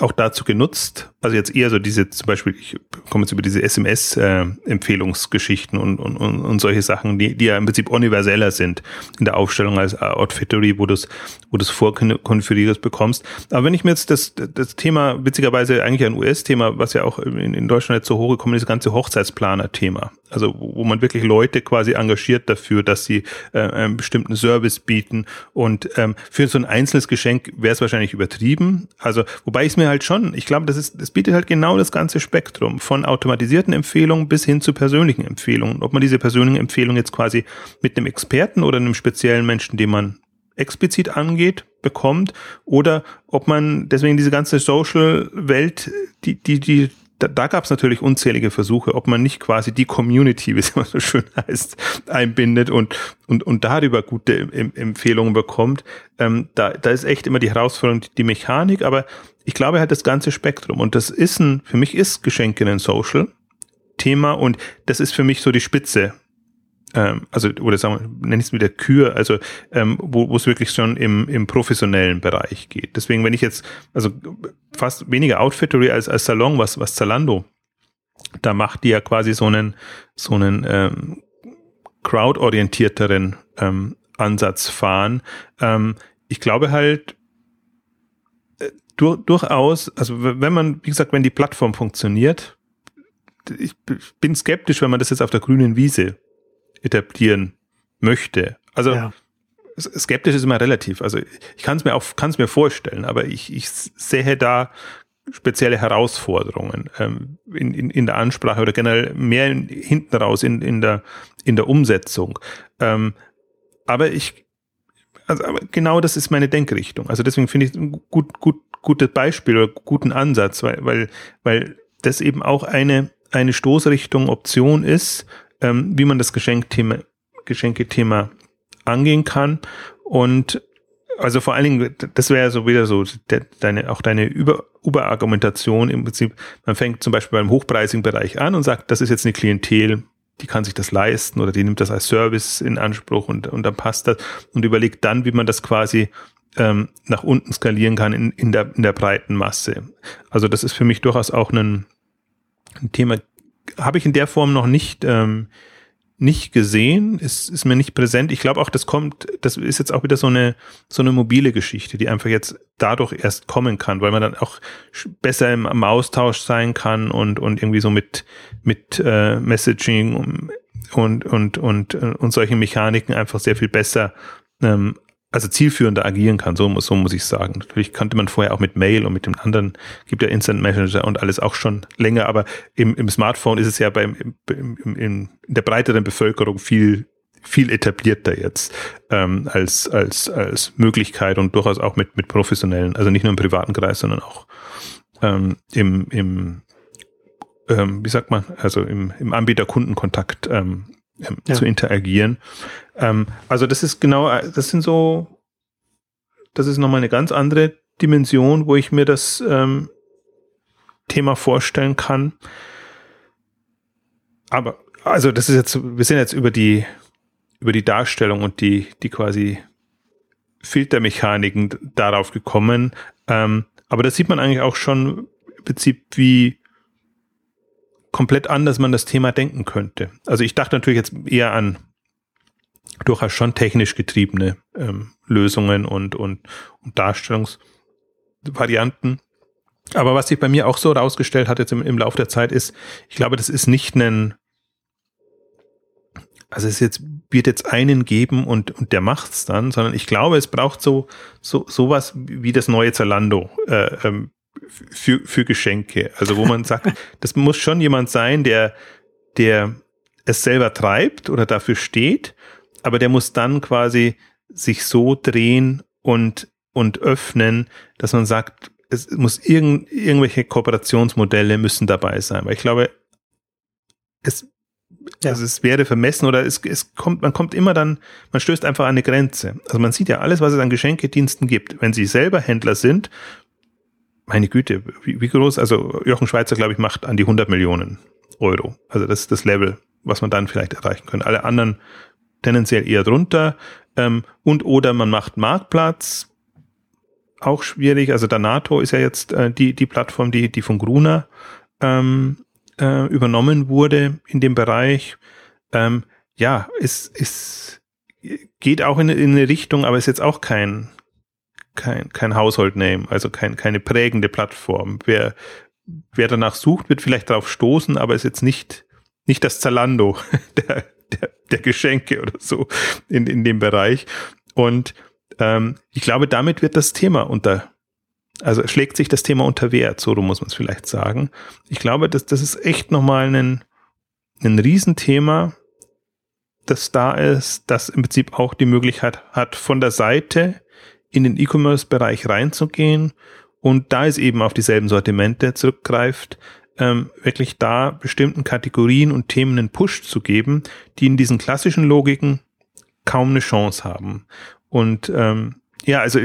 auch dazu genutzt, also jetzt eher so diese, zum Beispiel, ich komme jetzt über diese SMS-Empfehlungsgeschichten äh, und, und, und, und solche Sachen, die, die ja im Prinzip universeller sind in der Aufstellung als Outfittery, wo du es wo du's vorkonfiguriert bekommst. Aber wenn ich mir jetzt das, das Thema, witzigerweise eigentlich ein US-Thema, was ja auch in, in Deutschland jetzt so hochgekommen ist, das ganze Hochzeitsplaner-Thema. Also wo man wirklich Leute quasi engagiert dafür, dass sie äh, einen bestimmten Service bieten. Und ähm, für so ein einzelnes Geschenk wäre es wahrscheinlich übertrieben. Also, wobei ich es mir halt schon, ich glaube, das ist, das bietet halt genau das ganze Spektrum von automatisierten Empfehlungen bis hin zu persönlichen Empfehlungen. Ob man diese persönlichen Empfehlungen jetzt quasi mit einem Experten oder einem speziellen Menschen, den man explizit angeht, bekommt, oder ob man deswegen diese ganze Social-Welt, die, die, die da, da gab es natürlich unzählige Versuche, ob man nicht quasi die Community, wie es immer so schön heißt, einbindet und, und, und darüber gute Empfehlungen bekommt. Ähm, da, da ist echt immer die Herausforderung, die Mechanik, aber ich glaube halt das ganze Spektrum. Und das ist ein, für mich ist Geschenke ein Social-Thema und das ist für mich so die Spitze ähm, also oder sagen wir, nenne ich es wieder Kür, also ähm, wo es wirklich schon im, im professionellen Bereich geht. Deswegen, wenn ich jetzt, also fast weniger Outfittery als, als Salon, was, was Zalando da macht, die ja quasi so einen, so einen ähm, crowd-orientierteren ähm, Ansatz fahren. Ähm, ich glaube halt, äh, dur durchaus, also wenn man, wie gesagt, wenn die Plattform funktioniert, ich bin skeptisch, wenn man das jetzt auf der grünen Wiese etablieren möchte. Also ja. skeptisch ist immer relativ. Also ich kann es mir auch kann es mir vorstellen, aber ich, ich sehe da spezielle Herausforderungen ähm, in, in, in der Ansprache oder generell mehr in, hinten raus in, in, der, in der Umsetzung. Ähm, aber ich, also aber genau das ist meine Denkrichtung. Also deswegen finde ich ein gut, gut, gutes Beispiel oder guten Ansatz, weil, weil, weil das eben auch eine, eine Stoßrichtung, Option ist, ähm, wie man das Geschenkthema, Geschenkethema angehen kann. Und also vor allen Dingen, das wäre so wieder so de, deine, auch deine Über, Überargumentation im Prinzip. Man fängt zum Beispiel beim hochpreisigen Bereich an und sagt, das ist jetzt eine Klientel, die kann sich das leisten oder die nimmt das als Service in Anspruch und, und dann passt das und überlegt dann, wie man das quasi ähm, nach unten skalieren kann in, in, der, in der breiten Masse. Also das ist für mich durchaus auch ein, ein Thema habe ich in der Form noch nicht, ähm, nicht gesehen, ist, ist mir nicht präsent. Ich glaube auch, das kommt, das ist jetzt auch wieder so eine, so eine mobile Geschichte, die einfach jetzt dadurch erst kommen kann, weil man dann auch besser im, im Austausch sein kann und, und irgendwie so mit, mit äh, Messaging und, und, und, und, äh, und solche Mechaniken einfach sehr viel besser ähm, also zielführender agieren kann, so muss, so muss ich sagen. Natürlich kannte man vorher auch mit Mail und mit dem anderen, gibt ja Instant Messenger und alles auch schon länger, aber im, im Smartphone ist es ja beim, im, im, in der breiteren Bevölkerung viel, viel etablierter jetzt ähm, als, als, als Möglichkeit und durchaus auch mit, mit professionellen, also nicht nur im privaten Kreis, sondern auch ähm, im, im ähm, wie sagt man, also im, im Anbieter-Kundenkontakt ähm, ähm, ja. zu interagieren. Ähm, also das ist genau, das sind so, das ist nochmal eine ganz andere Dimension, wo ich mir das ähm, Thema vorstellen kann. Aber, also das ist jetzt, wir sind jetzt über die, über die Darstellung und die, die quasi Filtermechaniken darauf gekommen. Ähm, aber da sieht man eigentlich auch schon im Prinzip, wie komplett anders man das Thema denken könnte. Also ich dachte natürlich jetzt eher an durchaus schon technisch getriebene ähm, Lösungen und, und, und Darstellungsvarianten. Aber was sich bei mir auch so herausgestellt hat jetzt im, im Laufe der Zeit ist, ich glaube, das ist nicht ein, also es jetzt wird jetzt einen geben und und der macht's dann, sondern ich glaube, es braucht so so sowas wie das neue Zalando äh, ähm, für für Geschenke. Also wo man sagt, das muss schon jemand sein, der der es selber treibt oder dafür steht, aber der muss dann quasi sich so drehen und und öffnen, dass man sagt, es muss irgend, irgendwelche Kooperationsmodelle müssen dabei sein, weil ich glaube, es ja. Also es wäre vermessen oder es, es kommt, man kommt immer dann, man stößt einfach an eine Grenze. Also man sieht ja alles, was es an Geschenkediensten gibt. Wenn sie selber Händler sind, meine Güte, wie, wie groß, also Jochen Schweizer, glaube ich, macht an die 100 Millionen Euro. Also das ist das Level, was man dann vielleicht erreichen könnte. Alle anderen tendenziell eher drunter. Ähm, und oder man macht Marktplatz, auch schwierig. Also der NATO ist ja jetzt äh, die, die Plattform, die, die von Gruner ähm, äh, übernommen wurde in dem Bereich. Ähm, ja, es, es geht auch in, in eine Richtung, aber ist jetzt auch kein, kein, kein Household Name, also kein, keine prägende Plattform. Wer, wer danach sucht, wird vielleicht darauf stoßen, aber ist jetzt nicht, nicht das Zalando der, der, der Geschenke oder so in, in dem Bereich. Und ähm, ich glaube, damit wird das Thema unter, also schlägt sich das Thema unter Wert, so muss man es vielleicht sagen. Ich glaube, dass das ist echt nochmal ein, ein Riesenthema, das da ist, das im Prinzip auch die Möglichkeit hat, von der Seite in den E-Commerce-Bereich reinzugehen und da es eben auf dieselben Sortimente zurückgreift, ähm, wirklich da bestimmten Kategorien und Themen einen Push zu geben, die in diesen klassischen Logiken kaum eine Chance haben. Und ähm, ja, also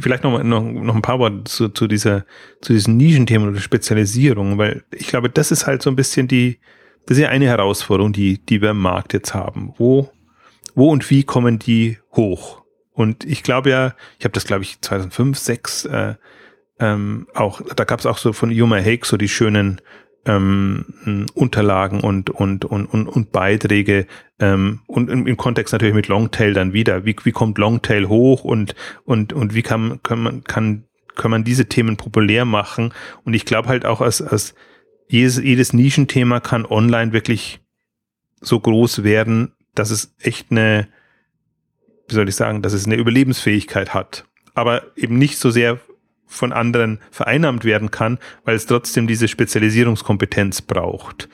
Vielleicht noch, noch, noch ein paar Worte zu, zu dieser, zu diesen Nischenthemen oder Spezialisierung, weil ich glaube, das ist halt so ein bisschen die, das ist ja eine Herausforderung, die, die wir im Markt jetzt haben. Wo, wo und wie kommen die hoch? Und ich glaube ja, ich habe das glaube ich 2005, 2006 äh, ähm, auch, da gab es auch so von Yuma Hake so die schönen ähm, Unterlagen und, und, und, und, und Beiträge ähm, und im, im Kontext natürlich mit Longtail dann wieder. Wie, wie kommt Longtail hoch und, und, und wie kann, kann man, kann, kann man diese Themen populär machen? Und ich glaube halt auch, als, als jedes, jedes Nischenthema kann online wirklich so groß werden, dass es echt eine, wie soll ich sagen, dass es eine Überlebensfähigkeit hat. Aber eben nicht so sehr von anderen vereinnahmt werden kann, weil es trotzdem diese Spezialisierungskompetenz braucht.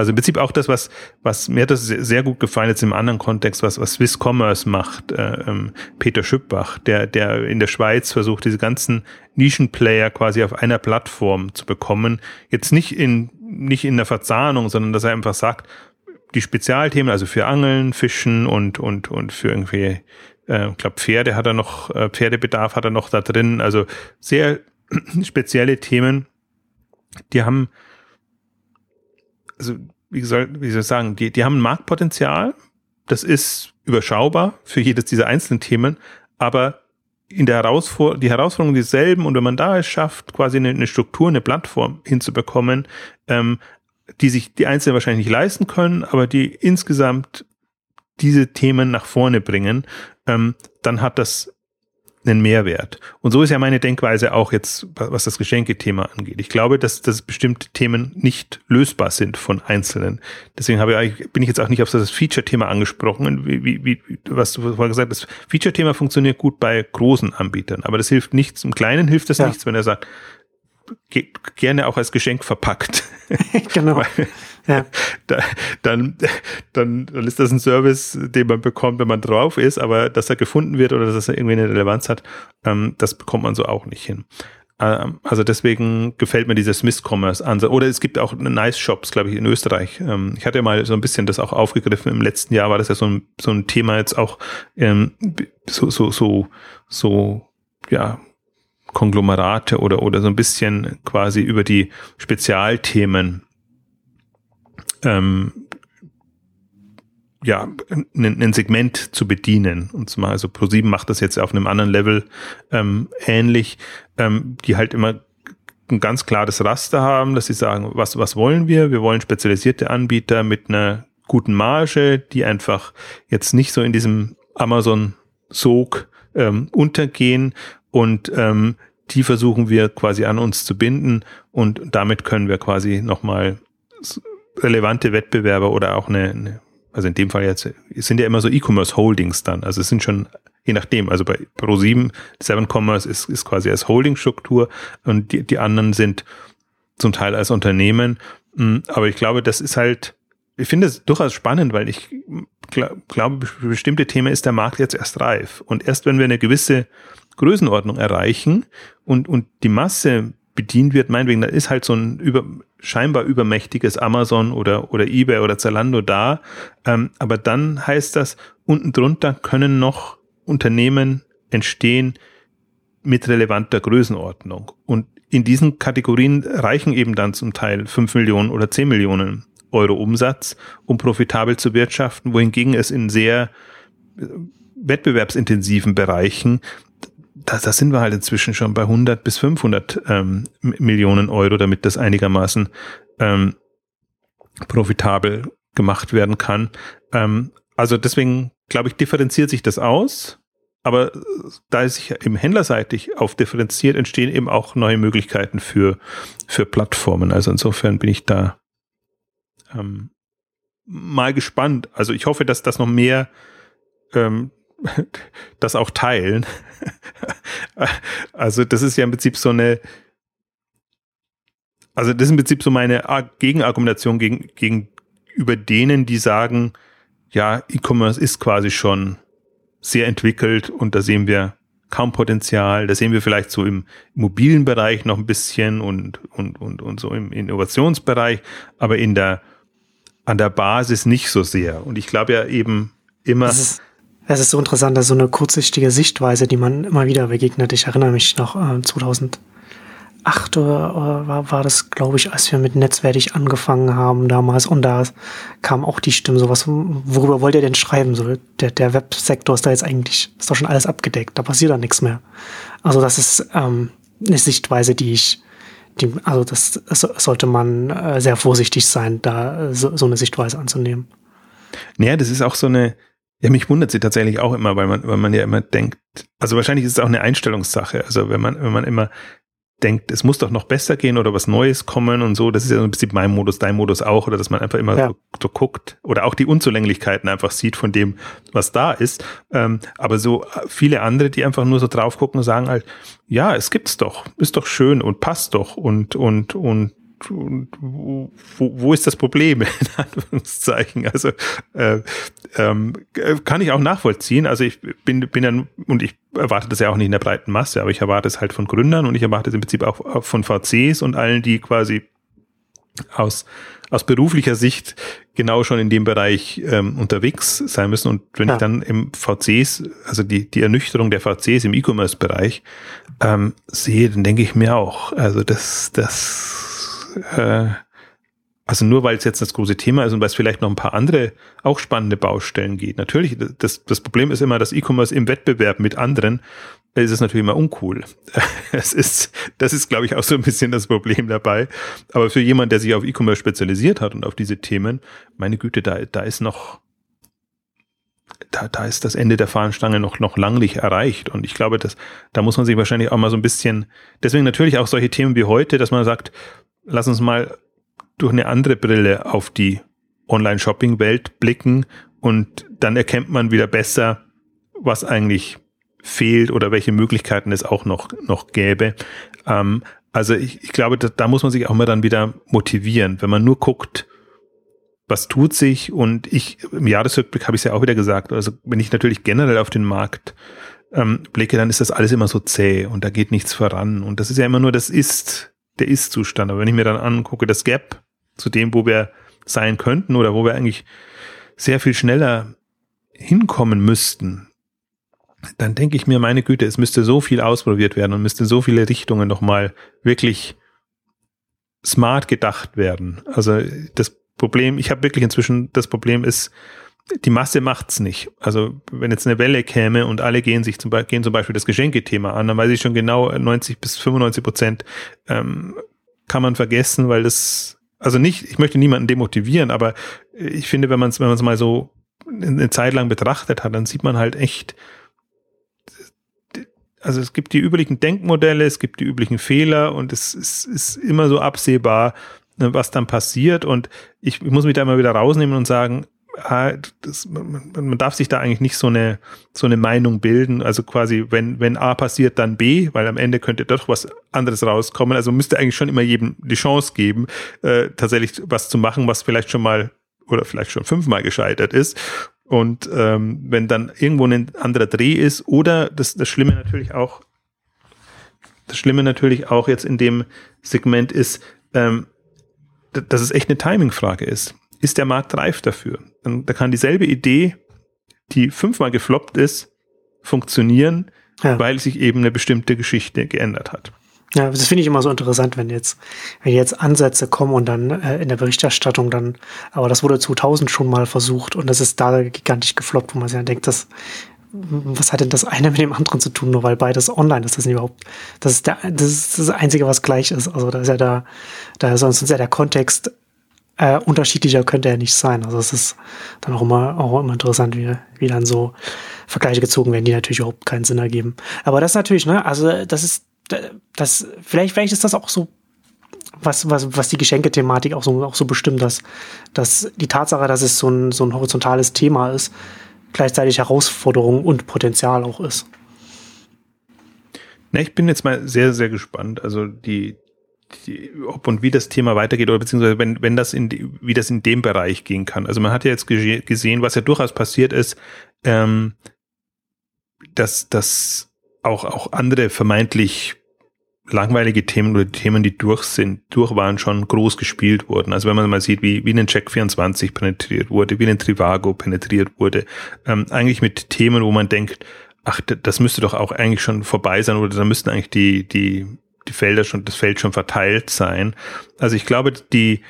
Also im Prinzip auch das, was, was mir das sehr gut gefallen jetzt im anderen Kontext, was, was Swiss Commerce macht, äh, ähm, Peter Schüppbach, der, der in der Schweiz versucht, diese ganzen Nischenplayer quasi auf einer Plattform zu bekommen. Jetzt nicht in, nicht in der Verzahnung, sondern dass er einfach sagt, die Spezialthemen, also für Angeln, Fischen und, und, und für irgendwie äh, ich glaube, Pferde hat er noch, äh, Pferdebedarf hat er noch da drin. Also sehr spezielle Themen. Die haben, also wie soll, wie soll ich sagen, die, die haben ein Marktpotenzial. Das ist überschaubar für jedes dieser einzelnen Themen, aber in der Herausforderung, die Herausforderung dieselben und wenn man da es schafft, quasi eine, eine Struktur, eine Plattform hinzubekommen, ähm, die sich die Einzelnen wahrscheinlich nicht leisten können, aber die insgesamt diese Themen nach vorne bringen, ähm, dann hat das einen Mehrwert. Und so ist ja meine Denkweise auch jetzt, was das Geschenkethema angeht. Ich glaube, dass, dass bestimmte Themen nicht lösbar sind von Einzelnen. Deswegen habe ich, bin ich jetzt auch nicht auf das Feature-Thema angesprochen, wie, wie, wie, was du vorher gesagt hast. Das Feature-Thema funktioniert gut bei großen Anbietern, aber das hilft nichts. Im Kleinen hilft das ja. nichts, wenn er sagt, gerne auch als Geschenk verpackt. genau. Ja. da, dann, dann, dann ist das ein Service, den man bekommt, wenn man drauf ist, aber dass er gefunden wird oder dass er irgendwie eine Relevanz hat, ähm, das bekommt man so auch nicht hin. Ähm, also deswegen gefällt mir dieser Smith Commerce Ansatz. Oder es gibt auch Nice Shops, glaube ich, in Österreich. Ähm, ich hatte ja mal so ein bisschen das auch aufgegriffen. Im letzten Jahr war das ja so ein, so ein Thema jetzt auch ähm, so, so, so, so, ja, Konglomerate oder, oder so ein bisschen quasi über die Spezialthemen ähm, ja, ein, Segment zu bedienen. Und zwar, also ProSieben macht das jetzt auf einem anderen Level ähm, ähnlich, ähm, die halt immer ein ganz klares Raster haben, dass sie sagen, was, was wollen wir? Wir wollen spezialisierte Anbieter mit einer guten Marge, die einfach jetzt nicht so in diesem Amazon-Sog ähm, untergehen und ähm, die versuchen wir quasi an uns zu binden und damit können wir quasi nochmal relevante Wettbewerber oder auch eine, eine, also in dem Fall jetzt, es sind ja immer so E-Commerce Holdings dann, also es sind schon, je nachdem, also bei Pro7, 7 Commerce ist, ist quasi als Holdingstruktur und die, die anderen sind zum Teil als Unternehmen, hm, aber ich glaube, das ist halt, ich finde es durchaus spannend, weil ich glaube, für bestimmte Themen ist der Markt jetzt erst reif. Und erst wenn wir eine gewisse Größenordnung erreichen und, und die Masse bedient wird, meinetwegen, da ist halt so ein über, scheinbar übermächtiges Amazon oder, oder eBay oder Zalando da. Ähm, aber dann heißt das, unten drunter können noch Unternehmen entstehen mit relevanter Größenordnung. Und in diesen Kategorien reichen eben dann zum Teil fünf Millionen oder zehn Millionen Euro Umsatz, um profitabel zu wirtschaften, wohingegen es in sehr äh, wettbewerbsintensiven Bereichen da, da sind wir halt inzwischen schon bei 100 bis 500 ähm, Millionen Euro, damit das einigermaßen ähm, profitabel gemacht werden kann. Ähm, also deswegen, glaube ich, differenziert sich das aus. Aber da es sich eben händlerseitig auf differenziert, entstehen eben auch neue Möglichkeiten für, für Plattformen. Also insofern bin ich da ähm, mal gespannt. Also ich hoffe, dass das noch mehr ähm, das auch teilen. also das ist ja im Prinzip so eine, also das ist im Prinzip so meine Gegenargumentation gegen, gegenüber denen, die sagen, ja, E-Commerce ist quasi schon sehr entwickelt und da sehen wir kaum Potenzial. Da sehen wir vielleicht so im mobilen Bereich noch ein bisschen und, und, und, und so im Innovationsbereich, aber in der, an der Basis nicht so sehr. Und ich glaube ja eben immer. Das ist, es ist so interessant, dass so eine kurzsichtige Sichtweise, die man immer wieder begegnet. Ich erinnere mich noch äh, 2008 oder, war, war das, glaube ich, als wir mit Netzwertig angefangen haben damals und da kam auch die Stimme sowas, worüber wollt ihr denn schreiben? So, der, der Websektor ist da jetzt eigentlich, ist doch schon alles abgedeckt, da passiert da nichts mehr. Also das ist ähm, eine Sichtweise, die ich, die, also das, sollte man äh, sehr vorsichtig sein, da so, so eine Sichtweise anzunehmen. Naja, das ist auch so eine, ja, mich wundert sie tatsächlich auch immer, weil man, weil man ja immer denkt, also wahrscheinlich ist es auch eine Einstellungssache. Also wenn man, wenn man immer denkt, es muss doch noch besser gehen oder was Neues kommen und so, das ist ja im Prinzip mein Modus, dein Modus auch, oder dass man einfach immer ja. so, so, guckt oder auch die Unzulänglichkeiten einfach sieht von dem, was da ist. Ähm, aber so viele andere, die einfach nur so drauf gucken und sagen halt, ja, es gibt's doch, ist doch schön und passt doch und, und, und und wo, wo ist das Problem, in Anführungszeichen? Also äh, ähm, kann ich auch nachvollziehen. Also ich bin, bin dann, und ich erwarte das ja auch nicht in der breiten Masse, aber ich erwarte es halt von Gründern und ich erwarte es im Prinzip auch, von VCs und allen, die quasi aus, aus beruflicher Sicht genau schon in dem Bereich ähm, unterwegs sein müssen. Und wenn ja. ich dann im VCs, also die, die Ernüchterung der VCs im E-Commerce-Bereich ähm, sehe, dann denke ich mir auch, also das, das äh, also nur weil es jetzt das große Thema ist und weil es vielleicht noch ein paar andere auch spannende Baustellen geht. Natürlich, das, das Problem ist immer, dass E-Commerce im Wettbewerb mit anderen ist es natürlich immer uncool. Es ist, das ist, glaube ich, auch so ein bisschen das Problem dabei. Aber für jemand, der sich auf E-Commerce spezialisiert hat und auf diese Themen, meine Güte, da, da ist noch, da, da ist das Ende der Fahnenstange noch, noch lang nicht erreicht. Und ich glaube, dass, da muss man sich wahrscheinlich auch mal so ein bisschen, deswegen natürlich auch solche Themen wie heute, dass man sagt, lass uns mal durch eine andere Brille auf die Online-Shopping-Welt blicken und dann erkennt man wieder besser, was eigentlich fehlt oder welche Möglichkeiten es auch noch, noch gäbe. Ähm, also ich, ich glaube, da, da muss man sich auch mal dann wieder motivieren, wenn man nur guckt, was tut sich und ich, im Jahresrückblick habe ich es ja auch wieder gesagt, also wenn ich natürlich generell auf den Markt ähm, blicke, dann ist das alles immer so zäh und da geht nichts voran und das ist ja immer nur das Ist, der Ist-Zustand. Aber wenn ich mir dann angucke, das Gap zu dem, wo wir sein könnten oder wo wir eigentlich sehr viel schneller hinkommen müssten, dann denke ich mir, meine Güte, es müsste so viel ausprobiert werden und müsste so viele Richtungen nochmal wirklich smart gedacht werden. Also das Problem, ich habe wirklich inzwischen, das Problem ist, die Masse macht's nicht. Also wenn jetzt eine Welle käme und alle gehen sich zum, gehen zum Beispiel das Geschenkethema an, dann weiß ich schon genau, 90 bis 95 Prozent ähm, kann man vergessen, weil das, also nicht, ich möchte niemanden demotivieren, aber ich finde, wenn man es wenn man es mal so eine Zeit lang betrachtet hat, dann sieht man halt echt, also es gibt die üblichen Denkmodelle, es gibt die üblichen Fehler und es, es ist immer so absehbar, ne, was dann passiert. Und ich, ich muss mich da immer wieder rausnehmen und sagen, das, man, man, darf sich da eigentlich nicht so eine, so eine Meinung bilden. Also quasi, wenn, wenn A passiert, dann B, weil am Ende könnte doch was anderes rauskommen. Also müsste eigentlich schon immer jedem die Chance geben, äh, tatsächlich was zu machen, was vielleicht schon mal oder vielleicht schon fünfmal gescheitert ist. Und ähm, wenn dann irgendwo ein anderer Dreh ist oder das, das Schlimme natürlich auch, das Schlimme natürlich auch jetzt in dem Segment ist, ähm, dass es echt eine Timing-Frage ist. Ist der Markt reif dafür? Dann, da kann dieselbe Idee, die fünfmal gefloppt ist, funktionieren, ja. weil sich eben eine bestimmte Geschichte geändert hat. Ja, das finde ich immer so interessant, wenn jetzt, wenn jetzt Ansätze kommen und dann äh, in der Berichterstattung dann, aber das wurde 2000 schon mal versucht und das ist da gigantisch gefloppt, wo man sich dann denkt, das, was hat denn das eine mit dem anderen zu tun, nur weil beides online ist, das ist überhaupt, das ist der, das ist das Einzige, was gleich ist. Also da ist ja da, da ist sonst ja der Kontext äh, unterschiedlicher könnte er nicht sein. Also es ist dann auch immer, auch immer interessant, wie, wie dann so Vergleiche gezogen werden, die natürlich überhaupt keinen Sinn ergeben. Aber das natürlich, ne, also das ist das, vielleicht, vielleicht ist das auch so, was, was, was die Geschenkethematik auch so, auch so bestimmt, dass, dass die Tatsache, dass es so ein, so ein horizontales Thema ist, gleichzeitig Herausforderung und Potenzial auch ist. Na, ich bin jetzt mal sehr, sehr gespannt. Also die, ob und wie das Thema weitergeht oder beziehungsweise wenn, wenn das in wie das in dem Bereich gehen kann. Also man hat ja jetzt gesehen, was ja durchaus passiert ist, ähm, dass, dass auch, auch andere vermeintlich langweilige Themen oder Themen, die durch sind, durch waren, schon groß gespielt wurden. Also wenn man mal sieht, wie, wie ein Check 24 penetriert wurde, wie ein Trivago penetriert wurde, ähm, eigentlich mit Themen, wo man denkt, ach, das müsste doch auch eigentlich schon vorbei sein oder da müssten eigentlich die, die, die Felder schon, das Feld schon verteilt sein. Also ich glaube, die,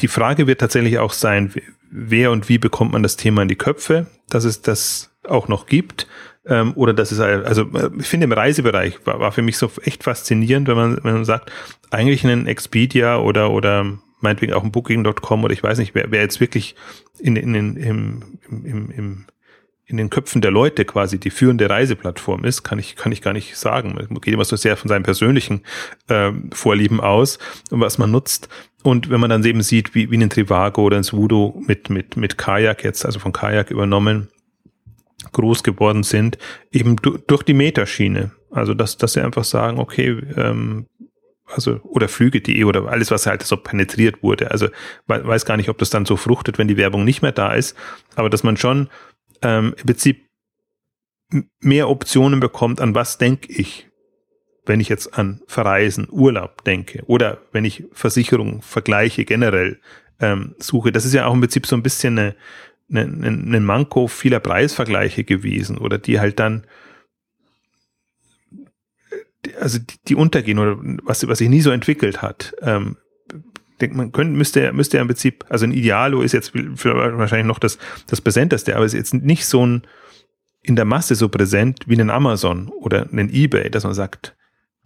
die Frage wird tatsächlich auch sein, wer und wie bekommt man das Thema in die Köpfe, dass es das auch noch gibt ähm, oder das ist also äh, ich finde im Reisebereich war, war für mich so echt faszinierend, wenn man wenn man sagt, eigentlich ein Expedia oder oder meinetwegen auch ein Booking.com oder ich weiß nicht, wer, wer jetzt wirklich in, in, in, im, im, im, in den Köpfen der Leute quasi die führende Reiseplattform ist, kann ich, kann ich gar nicht sagen. Man geht immer so sehr von seinen persönlichen äh, Vorlieben aus und was man nutzt. Und wenn man dann eben sieht, wie, wie ein Trivago oder ein Sudo mit, mit, mit Kajak jetzt, also von Kajak übernommen, groß geworden sind, eben du, durch die Metaschiene. Also dass, dass sie einfach sagen, okay, ähm, also oder Flüge.de oder alles, was halt so penetriert wurde. Also weiß gar nicht, ob das dann so fruchtet, wenn die Werbung nicht mehr da ist, aber dass man schon ähm, im Prinzip mehr Optionen bekommt, an was denke ich, wenn ich jetzt an Verreisen, Urlaub denke oder wenn ich Versicherung vergleiche generell ähm, suche. Das ist ja auch im Prinzip so ein bisschen eine, ein, ein, ein Manko vieler Preisvergleiche gewesen oder die halt dann also die, die untergehen oder was, was sich nie so entwickelt hat. Ähm, denkt man könnte, müsste, müsste ja im Prinzip, also ein Idealo ist jetzt wahrscheinlich noch das, das präsenteste, aber ist jetzt nicht so ein, in der Masse so präsent wie ein Amazon oder ein eBay, dass man sagt,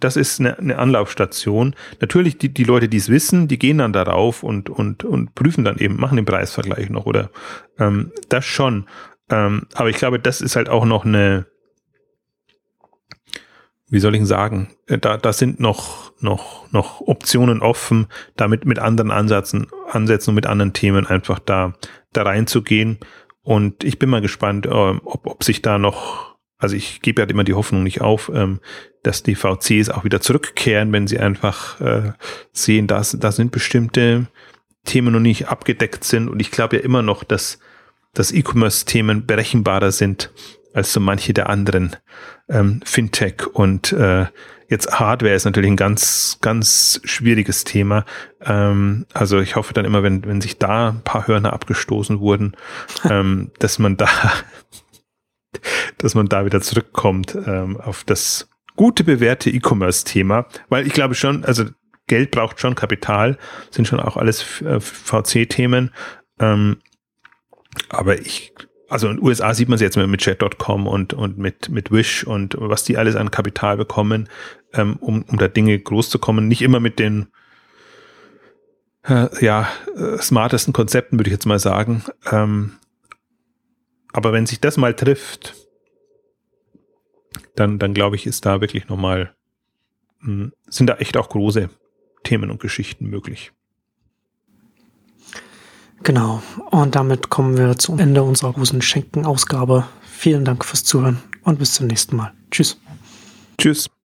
das ist eine, eine Anlaufstation. Natürlich, die, die Leute, die es wissen, die gehen dann darauf und, und, und prüfen dann eben, machen den Preisvergleich noch oder ähm, das schon. Ähm, aber ich glaube, das ist halt auch noch eine, wie soll ich sagen, äh, da, da sind noch, noch, noch Optionen offen, damit mit anderen Ansätzen, Ansätzen und mit anderen Themen einfach da, da reinzugehen. Und ich bin mal gespannt, äh, ob, ob sich da noch, also ich gebe ja immer die Hoffnung nicht auf, ähm, dass die VCs auch wieder zurückkehren, wenn sie einfach äh, sehen, dass da sind bestimmte Themen noch nicht abgedeckt sind. Und ich glaube ja immer noch, dass, dass E-Commerce-Themen berechenbarer sind als so manche der anderen ähm, Fintech und äh, jetzt Hardware ist natürlich ein ganz, ganz schwieriges Thema. Ähm, also ich hoffe dann immer, wenn, wenn sich da ein paar Hörner abgestoßen wurden, ähm, dass man da, dass man da wieder zurückkommt ähm, auf das gute bewährte E-Commerce-Thema, weil ich glaube schon, also Geld braucht schon Kapital, sind schon auch alles äh, VC-Themen. Ähm, aber ich, also in den USA sieht man es jetzt mit Chat.com und, und mit, mit Wish und was die alles an Kapital bekommen, ähm, um, um da Dinge groß zu kommen. Nicht immer mit den äh, ja, äh, smartesten Konzepten, würde ich jetzt mal sagen. Ähm, aber wenn sich das mal trifft, dann, dann glaube ich, ist da wirklich nochmal, hm, sind da echt auch große Themen und Geschichten möglich. Genau. Und damit kommen wir zum Ende unserer großen Schenken-Ausgabe. Vielen Dank fürs Zuhören und bis zum nächsten Mal. Tschüss. Tschüss.